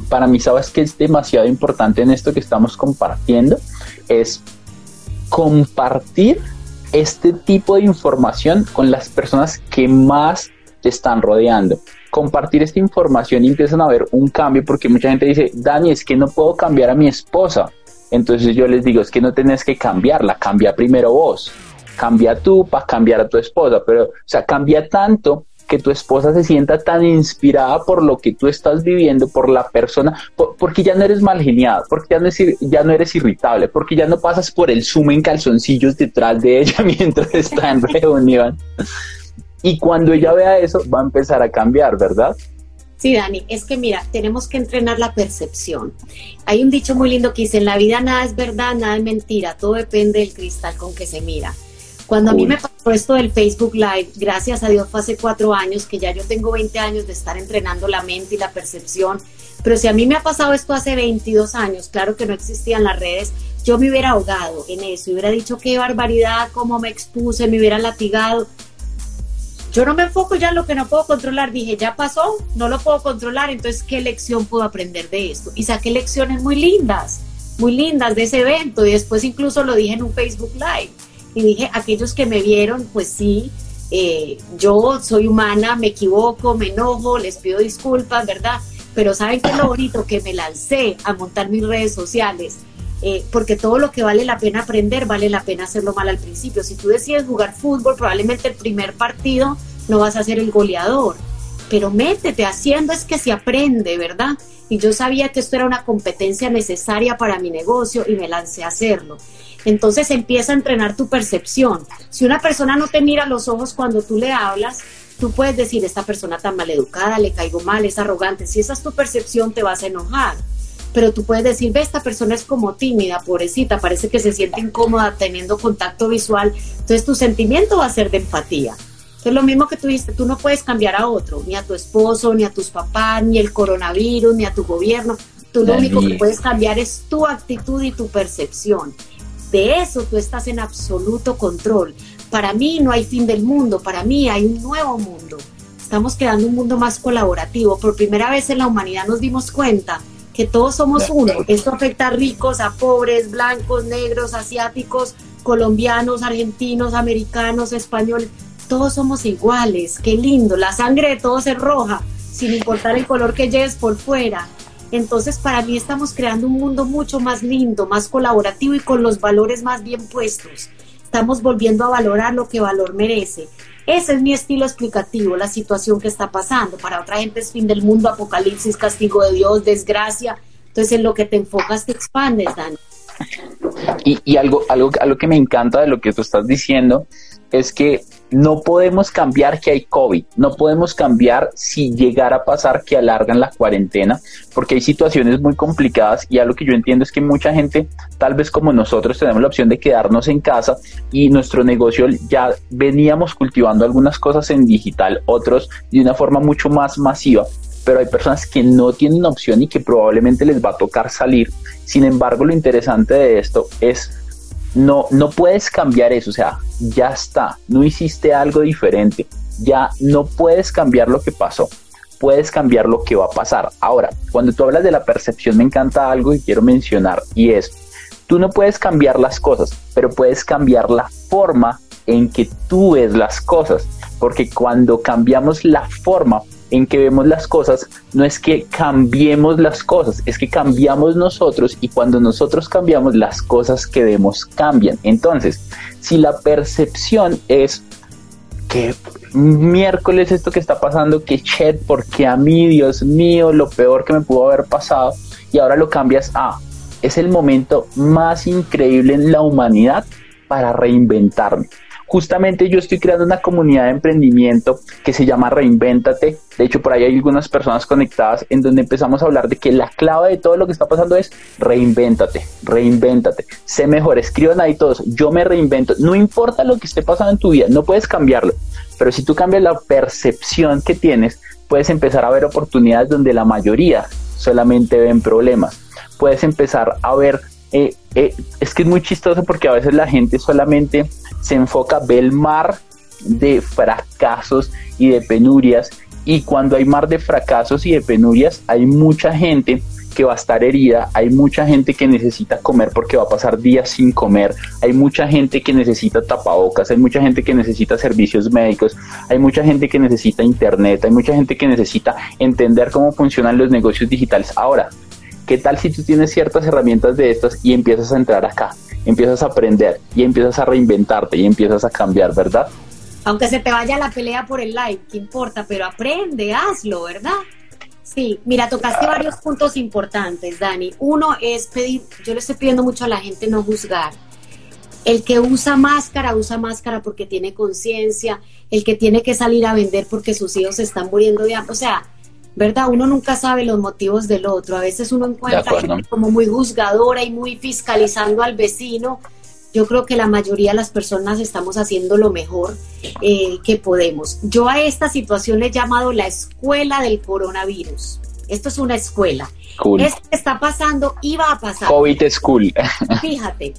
para mí, sabes que es demasiado importante en esto que estamos compartiendo, es compartir este tipo de información con las personas que más te están rodeando compartir esta información y empiezan a ver un cambio porque mucha gente dice, Dani, es que no puedo cambiar a mi esposa. Entonces yo les digo, es que no tenés que cambiarla, cambia primero vos. Cambia tú para cambiar a tu esposa, pero, o sea, cambia tanto que tu esposa se sienta tan inspirada por lo que tú estás viviendo, por la persona, porque ya no eres mal geniado, porque ya no, ya no eres irritable, porque ya no pasas por el zoom en calzoncillos detrás de ella mientras está en reunión. Y cuando ella vea eso, va a empezar a cambiar, ¿verdad? Sí, Dani, es que mira, tenemos que entrenar la percepción. Hay un dicho muy lindo que dice, en la vida nada es verdad, nada es mentira, todo depende del cristal con que se mira. Cuando a mí me pasó esto del Facebook Live, gracias a Dios fue hace cuatro años, que ya yo tengo 20 años de estar entrenando la mente y la percepción, pero si a mí me ha pasado esto hace 22 años, claro que no existían las redes, yo me hubiera ahogado en eso, hubiera dicho qué barbaridad, cómo me expuse, me hubiera latigado, yo no me enfoco ya en lo que no puedo controlar. Dije, ya pasó, no lo puedo controlar, entonces, ¿qué lección puedo aprender de esto? Y saqué lecciones muy lindas, muy lindas de ese evento. Y después incluso lo dije en un Facebook Live. Y dije, aquellos que me vieron, pues sí, eh, yo soy humana, me equivoco, me enojo, les pido disculpas, ¿verdad? Pero ¿saben qué es lo bonito? Que me lancé a montar mis redes sociales. Eh, porque todo lo que vale la pena aprender vale la pena hacerlo mal al principio. Si tú decides jugar fútbol, probablemente el primer partido no vas a ser el goleador, pero métete, haciendo es que se aprende, ¿verdad? Y yo sabía que esto era una competencia necesaria para mi negocio y me lancé a hacerlo. Entonces empieza a entrenar tu percepción. Si una persona no te mira los ojos cuando tú le hablas, tú puedes decir, esta persona tan maleducada, le caigo mal, es arrogante. Si esa es tu percepción, te vas a enojar. Pero tú puedes decir, ve, esta persona es como tímida, pobrecita, parece que se siente incómoda teniendo contacto visual. Entonces tu sentimiento va a ser de empatía. Es lo mismo que tú dijiste, tú no puedes cambiar a otro, ni a tu esposo, ni a tus papás, ni el coronavirus, ni a tu gobierno. Tú lo único que puedes cambiar es tu actitud y tu percepción. De eso tú estás en absoluto control. Para mí no hay fin del mundo, para mí hay un nuevo mundo. Estamos creando un mundo más colaborativo. Por primera vez en la humanidad nos dimos cuenta que todos somos uno. Esto afecta a ricos, a pobres, blancos, negros, asiáticos, colombianos, argentinos, americanos, españoles todos somos iguales, qué lindo, la sangre de todos es roja, sin importar el color que lleves por fuera. Entonces, para mí estamos creando un mundo mucho más lindo, más colaborativo y con los valores más bien puestos. Estamos volviendo a valorar lo que valor merece. Ese es mi estilo explicativo, la situación que está pasando. Para otra gente es fin del mundo, apocalipsis, castigo de Dios, desgracia. Entonces, en lo que te enfocas te expandes, Dani. Y, y algo, algo, algo que me encanta de lo que tú estás diciendo es que no podemos cambiar que hay COVID, no podemos cambiar si llegara a pasar que alargan la cuarentena, porque hay situaciones muy complicadas y algo que yo entiendo es que mucha gente, tal vez como nosotros, tenemos la opción de quedarnos en casa y nuestro negocio ya veníamos cultivando algunas cosas en digital, otros de una forma mucho más masiva, pero hay personas que no tienen opción y que probablemente les va a tocar salir. Sin embargo, lo interesante de esto es no, no puedes cambiar eso, o sea, ya está, no hiciste algo diferente, ya no puedes cambiar lo que pasó, puedes cambiar lo que va a pasar. Ahora, cuando tú hablas de la percepción, me encanta algo que quiero mencionar y es, tú no puedes cambiar las cosas, pero puedes cambiar la forma en que tú ves las cosas, porque cuando cambiamos la forma en que vemos las cosas no es que cambiemos las cosas, es que cambiamos nosotros y cuando nosotros cambiamos las cosas que vemos cambian. Entonces, si la percepción es que miércoles esto que está pasando, que chet, porque a mí, Dios mío, lo peor que me pudo haber pasado, y ahora lo cambias a, es el momento más increíble en la humanidad para reinventarme. Justamente yo estoy creando una comunidad de emprendimiento que se llama Reinvéntate. De hecho, por ahí hay algunas personas conectadas en donde empezamos a hablar de que la clave de todo lo que está pasando es reinvéntate, reinvéntate, sé mejor, escriban ahí todos, yo me reinvento, no importa lo que esté pasando en tu vida, no puedes cambiarlo, pero si tú cambias la percepción que tienes, puedes empezar a ver oportunidades donde la mayoría solamente ven problemas. Puedes empezar a ver eh, eh, es que es muy chistoso porque a veces la gente solamente se enfoca, ve el mar de fracasos y de penurias y cuando hay mar de fracasos y de penurias hay mucha gente que va a estar herida, hay mucha gente que necesita comer porque va a pasar días sin comer, hay mucha gente que necesita tapabocas, hay mucha gente que necesita servicios médicos, hay mucha gente que necesita internet, hay mucha gente que necesita entender cómo funcionan los negocios digitales. Ahora, ¿Qué tal si tú tienes ciertas herramientas de estas y empiezas a entrar acá, empiezas a aprender y empiezas a reinventarte y empiezas a cambiar, ¿verdad? Aunque se te vaya la pelea por el like, ¿qué importa? Pero aprende, hazlo, ¿verdad? Sí, mira, tocaste varios puntos importantes, Dani. Uno es pedir, yo le estoy pidiendo mucho a la gente no juzgar. El que usa máscara, usa máscara porque tiene conciencia. El que tiene que salir a vender porque sus hijos se están muriendo de hambre. O sea, ¿verdad? Uno nunca sabe los motivos del otro. A veces uno encuentra gente como muy juzgadora y muy fiscalizando al vecino. Yo creo que la mayoría de las personas estamos haciendo lo mejor eh, que podemos. Yo a esta situación le he llamado la escuela del coronavirus. Esto es una escuela. Esto que está pasando iba a pasar. COVID School. Fíjate,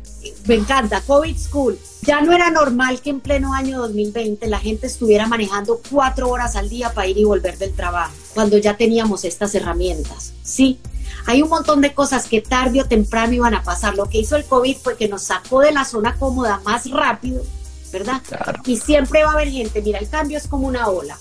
me encanta, COVID School. Ya no era normal que en pleno año 2020 la gente estuviera manejando cuatro horas al día para ir y volver del trabajo, cuando ya teníamos estas herramientas. Sí, hay un montón de cosas que tarde o temprano iban a pasar. Lo que hizo el COVID fue que nos sacó de la zona cómoda más rápido, ¿verdad? Y siempre va a haber gente, mira, el cambio es como una ola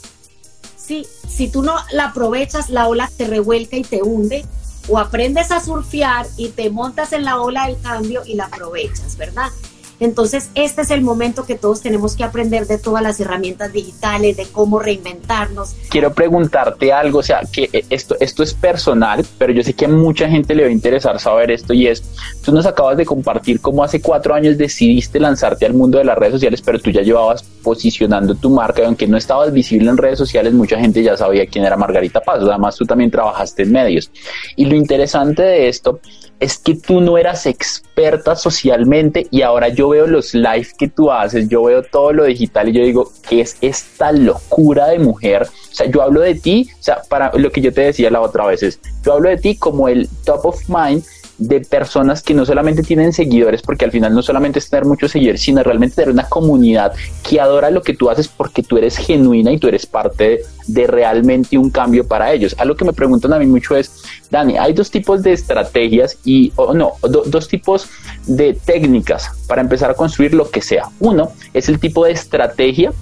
si, si tú no la aprovechas, la ola te revuelca y te hunde, o aprendes a surfear y te montas en la ola del cambio y la aprovechas, ¿verdad? Entonces, este es el momento que todos tenemos que aprender de todas las herramientas digitales, de cómo reinventarnos. Quiero preguntarte algo, o sea, que eh, esto, esto es personal, pero yo sé que a mucha gente le va a interesar saber esto y es, tú nos acabas de compartir cómo hace cuatro años decidiste lanzarte al mundo de las redes sociales, pero tú ya llevabas posicionando tu marca y aunque no estabas visible en redes sociales, mucha gente ya sabía quién era Margarita Paz, además tú también trabajaste en medios. Y lo interesante de esto es que tú no eras experta socialmente y ahora yo veo los live que tú haces, yo veo todo lo digital y yo digo, ¿qué es esta locura de mujer? O sea, yo hablo de ti, o sea, para lo que yo te decía la otra vez es, yo hablo de ti como el top of mind de personas que no solamente tienen seguidores, porque al final no solamente es tener muchos seguidores, sino realmente tener una comunidad que adora lo que tú haces porque tú eres genuina y tú eres parte de, realmente un cambio para ellos. Algo que me preguntan a mí mucho es, Dani, hay dos tipos de estrategias y, o no, dos tipos de técnicas para empezar a construir lo que sea. Uno es el tipo de estrategia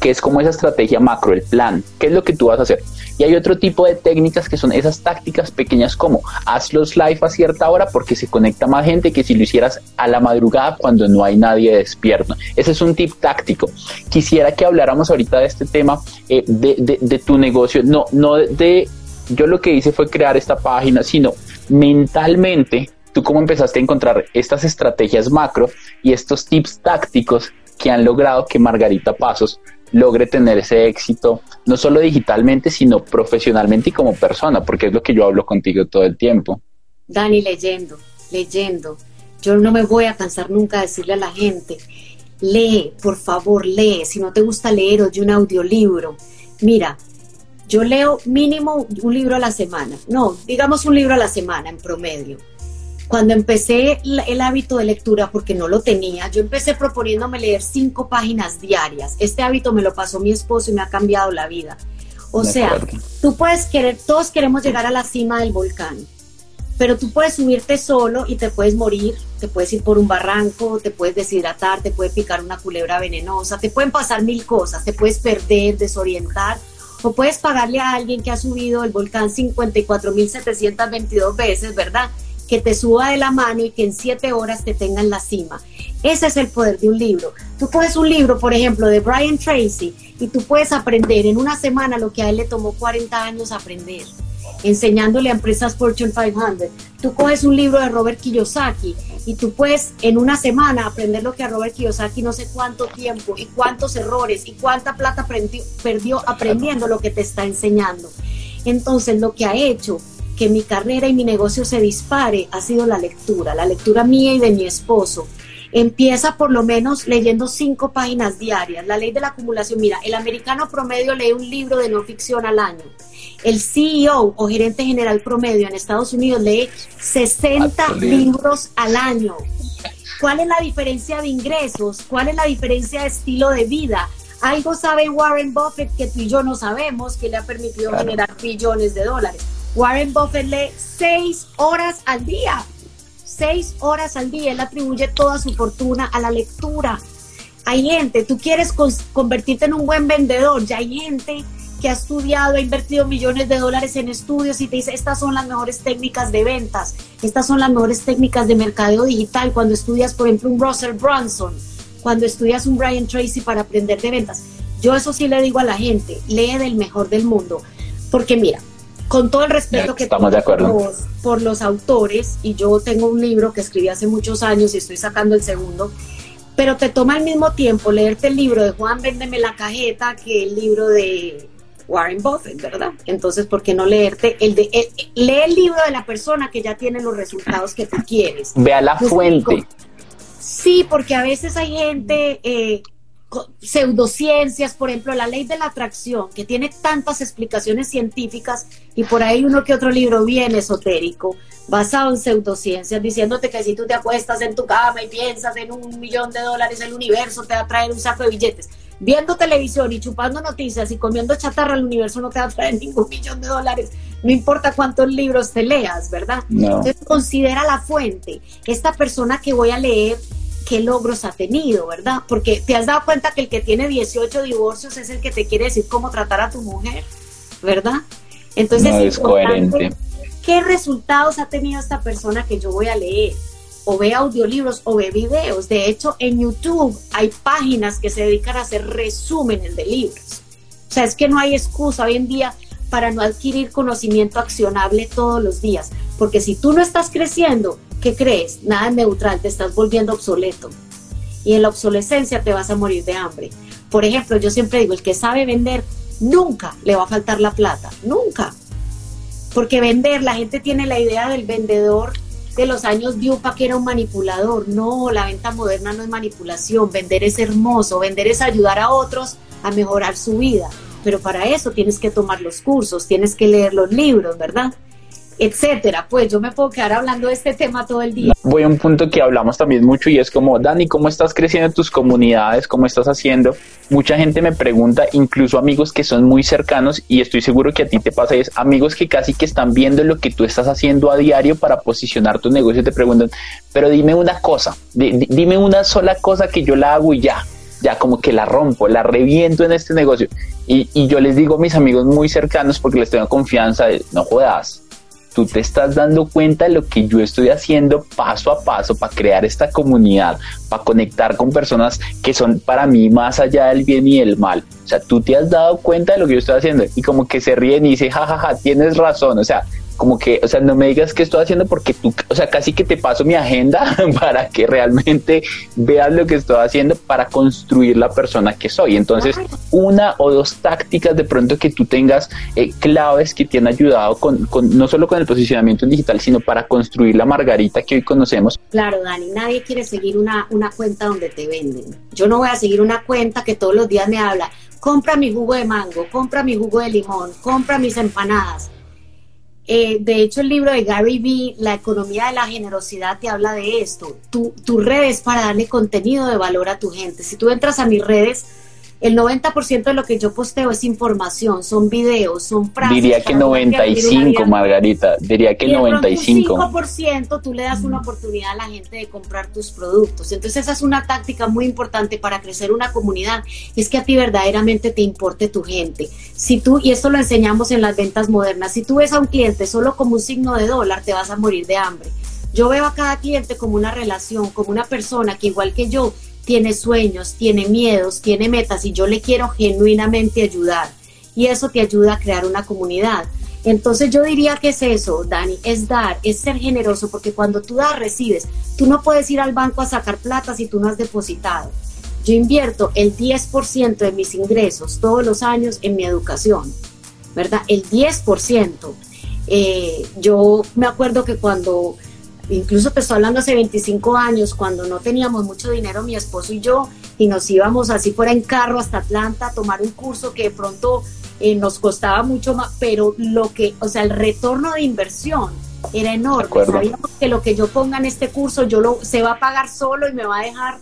que es como esa estrategia macro, el plan, qué es lo que tú vas a hacer. Y hay otro tipo de técnicas que son esas tácticas pequeñas como haz los live a cierta hora porque se conecta más gente que si lo hicieras a la madrugada cuando no hay nadie despierto. Ese es un tip táctico. Quisiera que habláramos ahorita de este tema eh, de, de, tu negocio, no, no de, yo lo que hice fue crear esta página, sino mentalmente tú cómo empezaste a encontrar estas estrategias macro y estos tips tácticos que han logrado que Margarita Pasos logre tener ese éxito, no solo digitalmente, sino profesionalmente y como persona, porque es lo que yo hablo contigo todo el tiempo. Dani, leyendo, leyendo. Yo no me voy a cansar nunca de decirle a la gente, lee, por favor, lee. Si no te gusta leer, oye un audiolibro. Mira, yo leo mínimo un libro a la semana. No, digamos un libro a la semana en promedio cuando empecé el hábito de lectura, porque no lo tenía, yo empecé proponiéndome leer cinco páginas diarias. Este hábito me lo pasó mi esposo y me ha cambiado la vida. O sea, tú puedes querer, todos queremos llegar a la cima del volcán, pero tú puedes subirte solo y te puedes morir, te puedes ir por un barranco, te puedes deshidratar, te puede picar una culebra venenosa, te pueden pasar mil cosas, te puedes perder, desorientar, o puedes pagarle a alguien que ha subido el volcán 54.722 veces, ¿verdad? Que te suba de la mano y que en siete horas te tenga en la cima. Ese es el poder de un libro. Tú puedes un libro, por ejemplo, de Brian Tracy y tú puedes aprender en una semana lo que a él le tomó 40 años aprender, enseñándole a empresas Fortune 500. Tú coges un libro de Robert Kiyosaki y tú puedes en una semana aprender lo que a Robert Kiyosaki no sé cuánto tiempo y cuántos errores y cuánta plata perdió aprendiendo lo que te está enseñando. Entonces, lo que ha hecho que mi carrera y mi negocio se dispare ha sido la lectura, la lectura mía y de mi esposo. Empieza por lo menos leyendo cinco páginas diarias. La ley de la acumulación, mira, el americano promedio lee un libro de no ficción al año. El CEO o gerente general promedio en Estados Unidos lee 60 libros al año. ¿Cuál es la diferencia de ingresos? ¿Cuál es la diferencia de estilo de vida? Algo sabe Warren Buffett que tú y yo no sabemos que le ha permitido generar billones de dólares. Warren Buffett lee seis horas al día. Seis horas al día. Él atribuye toda su fortuna a la lectura. Hay gente, tú quieres convertirte en un buen vendedor. Ya hay gente que ha estudiado, ha invertido millones de dólares en estudios y te dice, estas son las mejores técnicas de ventas, estas son las mejores técnicas de mercadeo digital. Cuando estudias, por ejemplo, un Russell Brunson, cuando estudias un Brian Tracy para aprender de ventas. Yo eso sí le digo a la gente, lee del mejor del mundo, porque mira, con todo el respeto que estamos de acuerdo. Por, por los autores, y yo tengo un libro que escribí hace muchos años y estoy sacando el segundo, pero te toma al mismo tiempo leerte el libro de Juan Véndeme la cajeta que el libro de Warren Buffett, ¿verdad? Entonces, ¿por qué no leerte el de lee el libro de la persona que ya tiene los resultados que tú quieres? Vea la fuente. sí, porque a veces hay gente eh, pseudociencias, por ejemplo, la ley de la atracción, que tiene tantas explicaciones científicas y por ahí uno que otro libro bien esotérico, basado en pseudociencias, diciéndote que si tú te acuestas en tu cama y piensas en un millón de dólares, el universo te va a traer un saco de billetes. Viendo televisión y chupando noticias y comiendo chatarra, el universo no te va a traer ningún millón de dólares. No importa cuántos libros te leas, ¿verdad? Entonces considera la fuente. Esta persona que voy a leer qué logros ha tenido, ¿verdad? Porque te has dado cuenta que el que tiene 18 divorcios es el que te quiere decir cómo tratar a tu mujer, ¿verdad? Entonces es, coherente. ¿Qué resultados ha tenido esta persona que yo voy a leer? O ve audiolibros o ve videos. De hecho, en YouTube hay páginas que se dedican a hacer resúmenes de libros. O sea, es que no hay excusa hoy en día para no adquirir conocimiento accionable todos los días. Porque si tú no estás creciendo, ¿qué crees? Nada neutral, te estás volviendo obsoleto. Y en la obsolescencia te vas a morir de hambre. Por ejemplo, yo siempre digo, el que sabe vender, nunca le va a faltar la plata, nunca. Porque vender, la gente tiene la idea del vendedor de los años Diupa que era un manipulador. No, la venta moderna no es manipulación, vender es hermoso, vender es ayudar a otros a mejorar su vida. Pero para eso tienes que tomar los cursos, tienes que leer los libros, ¿verdad? Etcétera. Pues yo me puedo quedar hablando de este tema todo el día. Voy a un punto que hablamos también mucho y es como, Dani, ¿cómo estás creciendo en tus comunidades? ¿Cómo estás haciendo? Mucha gente me pregunta, incluso amigos que son muy cercanos y estoy seguro que a ti te pasa, es amigos que casi que están viendo lo que tú estás haciendo a diario para posicionar tu negocio y te preguntan, pero dime una cosa, dime una sola cosa que yo la hago y ya, ya como que la rompo, la reviento en este negocio. Y, y yo les digo a mis amigos muy cercanos porque les tengo confianza, no jodas, tú te estás dando cuenta de lo que yo estoy haciendo paso a paso para crear esta comunidad, para conectar con personas que son para mí más allá del bien y del mal. O sea, tú te has dado cuenta de lo que yo estoy haciendo y como que se ríen y dicen, jajaja, tienes razón. O sea, como que, o sea, no me digas qué estoy haciendo porque tú, o sea, casi que te paso mi agenda para que realmente veas lo que estoy haciendo para construir la persona que soy. Entonces, una o dos tácticas de pronto que tú tengas eh, claves que te han ayudado con, con, no solo con el posicionamiento digital, sino para construir la margarita que hoy conocemos. Claro, Dani, nadie quiere seguir una, una cuenta donde te venden. Yo no voy a seguir una cuenta que todos los días me habla, compra mi jugo de mango, compra mi jugo de limón, compra mis empanadas eh, de hecho, el libro de Gary Vee, La economía de la generosidad, te habla de esto. Tu, tu red es para darle contenido de valor a tu gente. Si tú entras a mis redes, el 90% de lo que yo posteo es información, son videos, son frases. Diría que 95, Margarita, diría que 95. 5% tú le das una oportunidad a la gente de comprar tus productos. Entonces esa es una táctica muy importante para crecer una comunidad, es que a ti verdaderamente te importe tu gente. Si tú, y esto lo enseñamos en las ventas modernas, si tú ves a un cliente solo como un signo de dólar, te vas a morir de hambre. Yo veo a cada cliente como una relación, como una persona que igual que yo tiene sueños, tiene miedos, tiene metas y yo le quiero genuinamente ayudar. Y eso te ayuda a crear una comunidad. Entonces yo diría que es eso, Dani, es dar, es ser generoso, porque cuando tú das, recibes. Tú no puedes ir al banco a sacar plata si tú no has depositado. Yo invierto el 10% de mis ingresos todos los años en mi educación, ¿verdad? El 10%. Eh, yo me acuerdo que cuando incluso te estoy hablando hace 25 años, cuando no teníamos mucho dinero mi esposo y yo, y nos íbamos así fuera en carro hasta Atlanta a tomar un curso que de pronto eh, nos costaba mucho más, pero lo que, o sea, el retorno de inversión era enorme. Sabíamos que lo que yo ponga en este curso, yo lo, se va a pagar solo y me va a dejar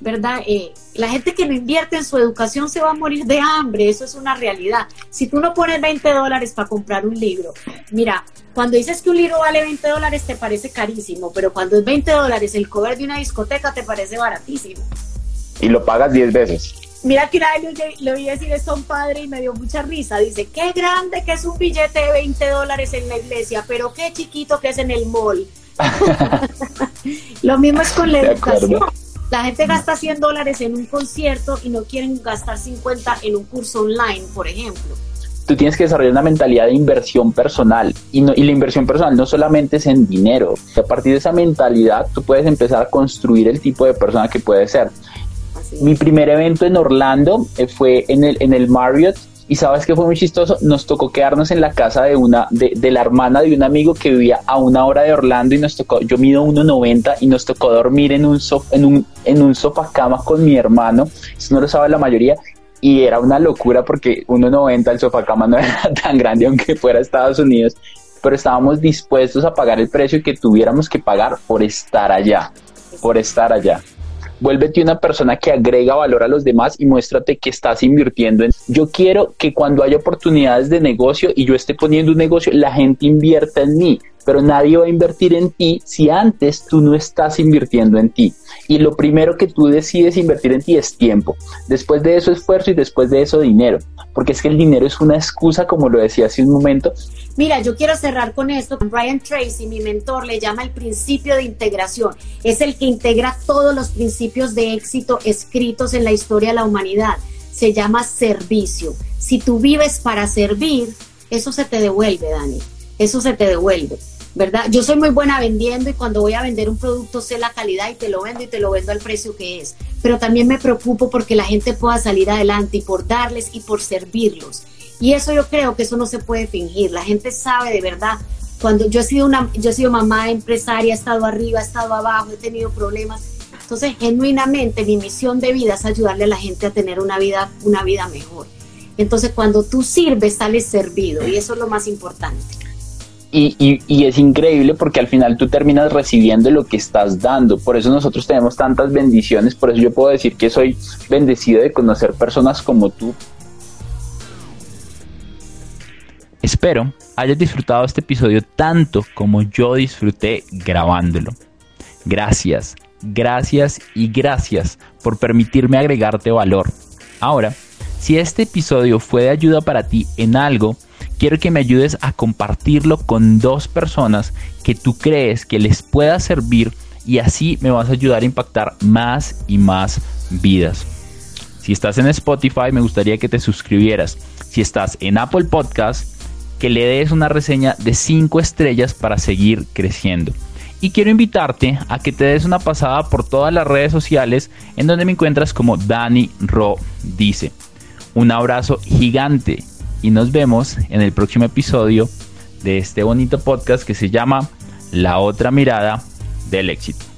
¿verdad? Eh, la gente que no invierte en su educación se va a morir de hambre, eso es una realidad. Si tú no pones 20 dólares para comprar un libro, mira, cuando dices que un libro vale 20 dólares te parece carísimo, pero cuando es 20 dólares el cover de una discoteca te parece baratísimo. Y lo pagas 10 veces. Mira que una vez le oí decir esto a un padre y me dio mucha risa. Dice, qué grande que es un billete de 20 dólares en la iglesia, pero qué chiquito que es en el mall. Lo mismo es con la educación La gente gasta 100 dólares en un concierto y no quieren gastar 50 en un curso online, por ejemplo. Tú tienes que desarrollar una mentalidad de inversión personal y, no, y la inversión personal no solamente es en dinero. A partir de esa mentalidad tú puedes empezar a construir el tipo de persona que puedes ser. Mi primer evento en Orlando eh, fue en el, en el Marriott y sabes que fue muy chistoso, nos tocó quedarnos en la casa de una, de, la hermana de un amigo que vivía a una hora de Orlando y nos tocó, yo mido 1,90 y nos tocó dormir en un, en un, en un sofá cama con mi hermano, eso no lo sabe la mayoría, y era una locura porque 1,90 el sofá cama no era tan grande aunque fuera Estados Unidos, pero estábamos dispuestos a pagar el precio que tuviéramos que pagar por estar allá, por estar allá vuélvete una persona que agrega valor a los demás y muéstrate que estás invirtiendo en. Yo quiero que cuando haya oportunidades de negocio y yo esté poniendo un negocio, la gente invierta en mí, pero nadie va a invertir en ti si antes tú no estás invirtiendo en ti. Y lo primero que tú decides invertir en ti es tiempo. Después de eso esfuerzo y después de eso dinero. Porque es que el dinero es una excusa, como lo decía hace un momento. Mira, yo quiero cerrar con esto. Brian Tracy, mi mentor, le llama el principio de integración. Es el que integra todos los principios de éxito escritos en la historia de la humanidad. Se llama servicio. Si tú vives para servir, eso se te devuelve, Dani. Eso se te devuelve. ¿Verdad? Yo soy muy buena vendiendo y cuando voy a vender un producto sé la calidad y te lo vendo y te lo vendo al precio que es. Pero también me preocupo porque la gente pueda salir adelante y por darles y por servirlos. Y eso yo creo que eso no se puede fingir. La gente sabe de verdad. Cuando yo he sido una, yo he sido mamá empresaria, he estado arriba, he estado abajo, he tenido problemas. Entonces, genuinamente mi misión de vida es ayudarle a la gente a tener una vida, una vida mejor. Entonces, cuando tú sirves, sales servido y eso es lo más importante. Y, es increíble porque al final tú terminas recibiendo lo que estás dando. Por eso nosotros tenemos tantas bendiciones. Por eso yo puedo decir que soy bendecido de conocer personas como tú. Espero hayas disfrutado este episodio tanto como yo disfruté grabándolo. Gracias, gracias y gracias por permitirme agregarte valor. Ahora, si este episodio fue de ayuda para ti en algo, quiero que me ayudes a compartirlo con dos personas que tú crees que les pueda servir y así me vas a ayudar a impactar más y más vidas. Si estás en Spotify, me gustaría que te suscribieras. Si estás en Apple Podcast, que le des una reseña de 5 estrellas para seguir creciendo. Y quiero invitarte a que te des una pasada por todas las redes sociales en donde me encuentras como Dani Ro dice. Un abrazo gigante y nos vemos en el próximo episodio de este bonito podcast que se llama La otra mirada del éxito.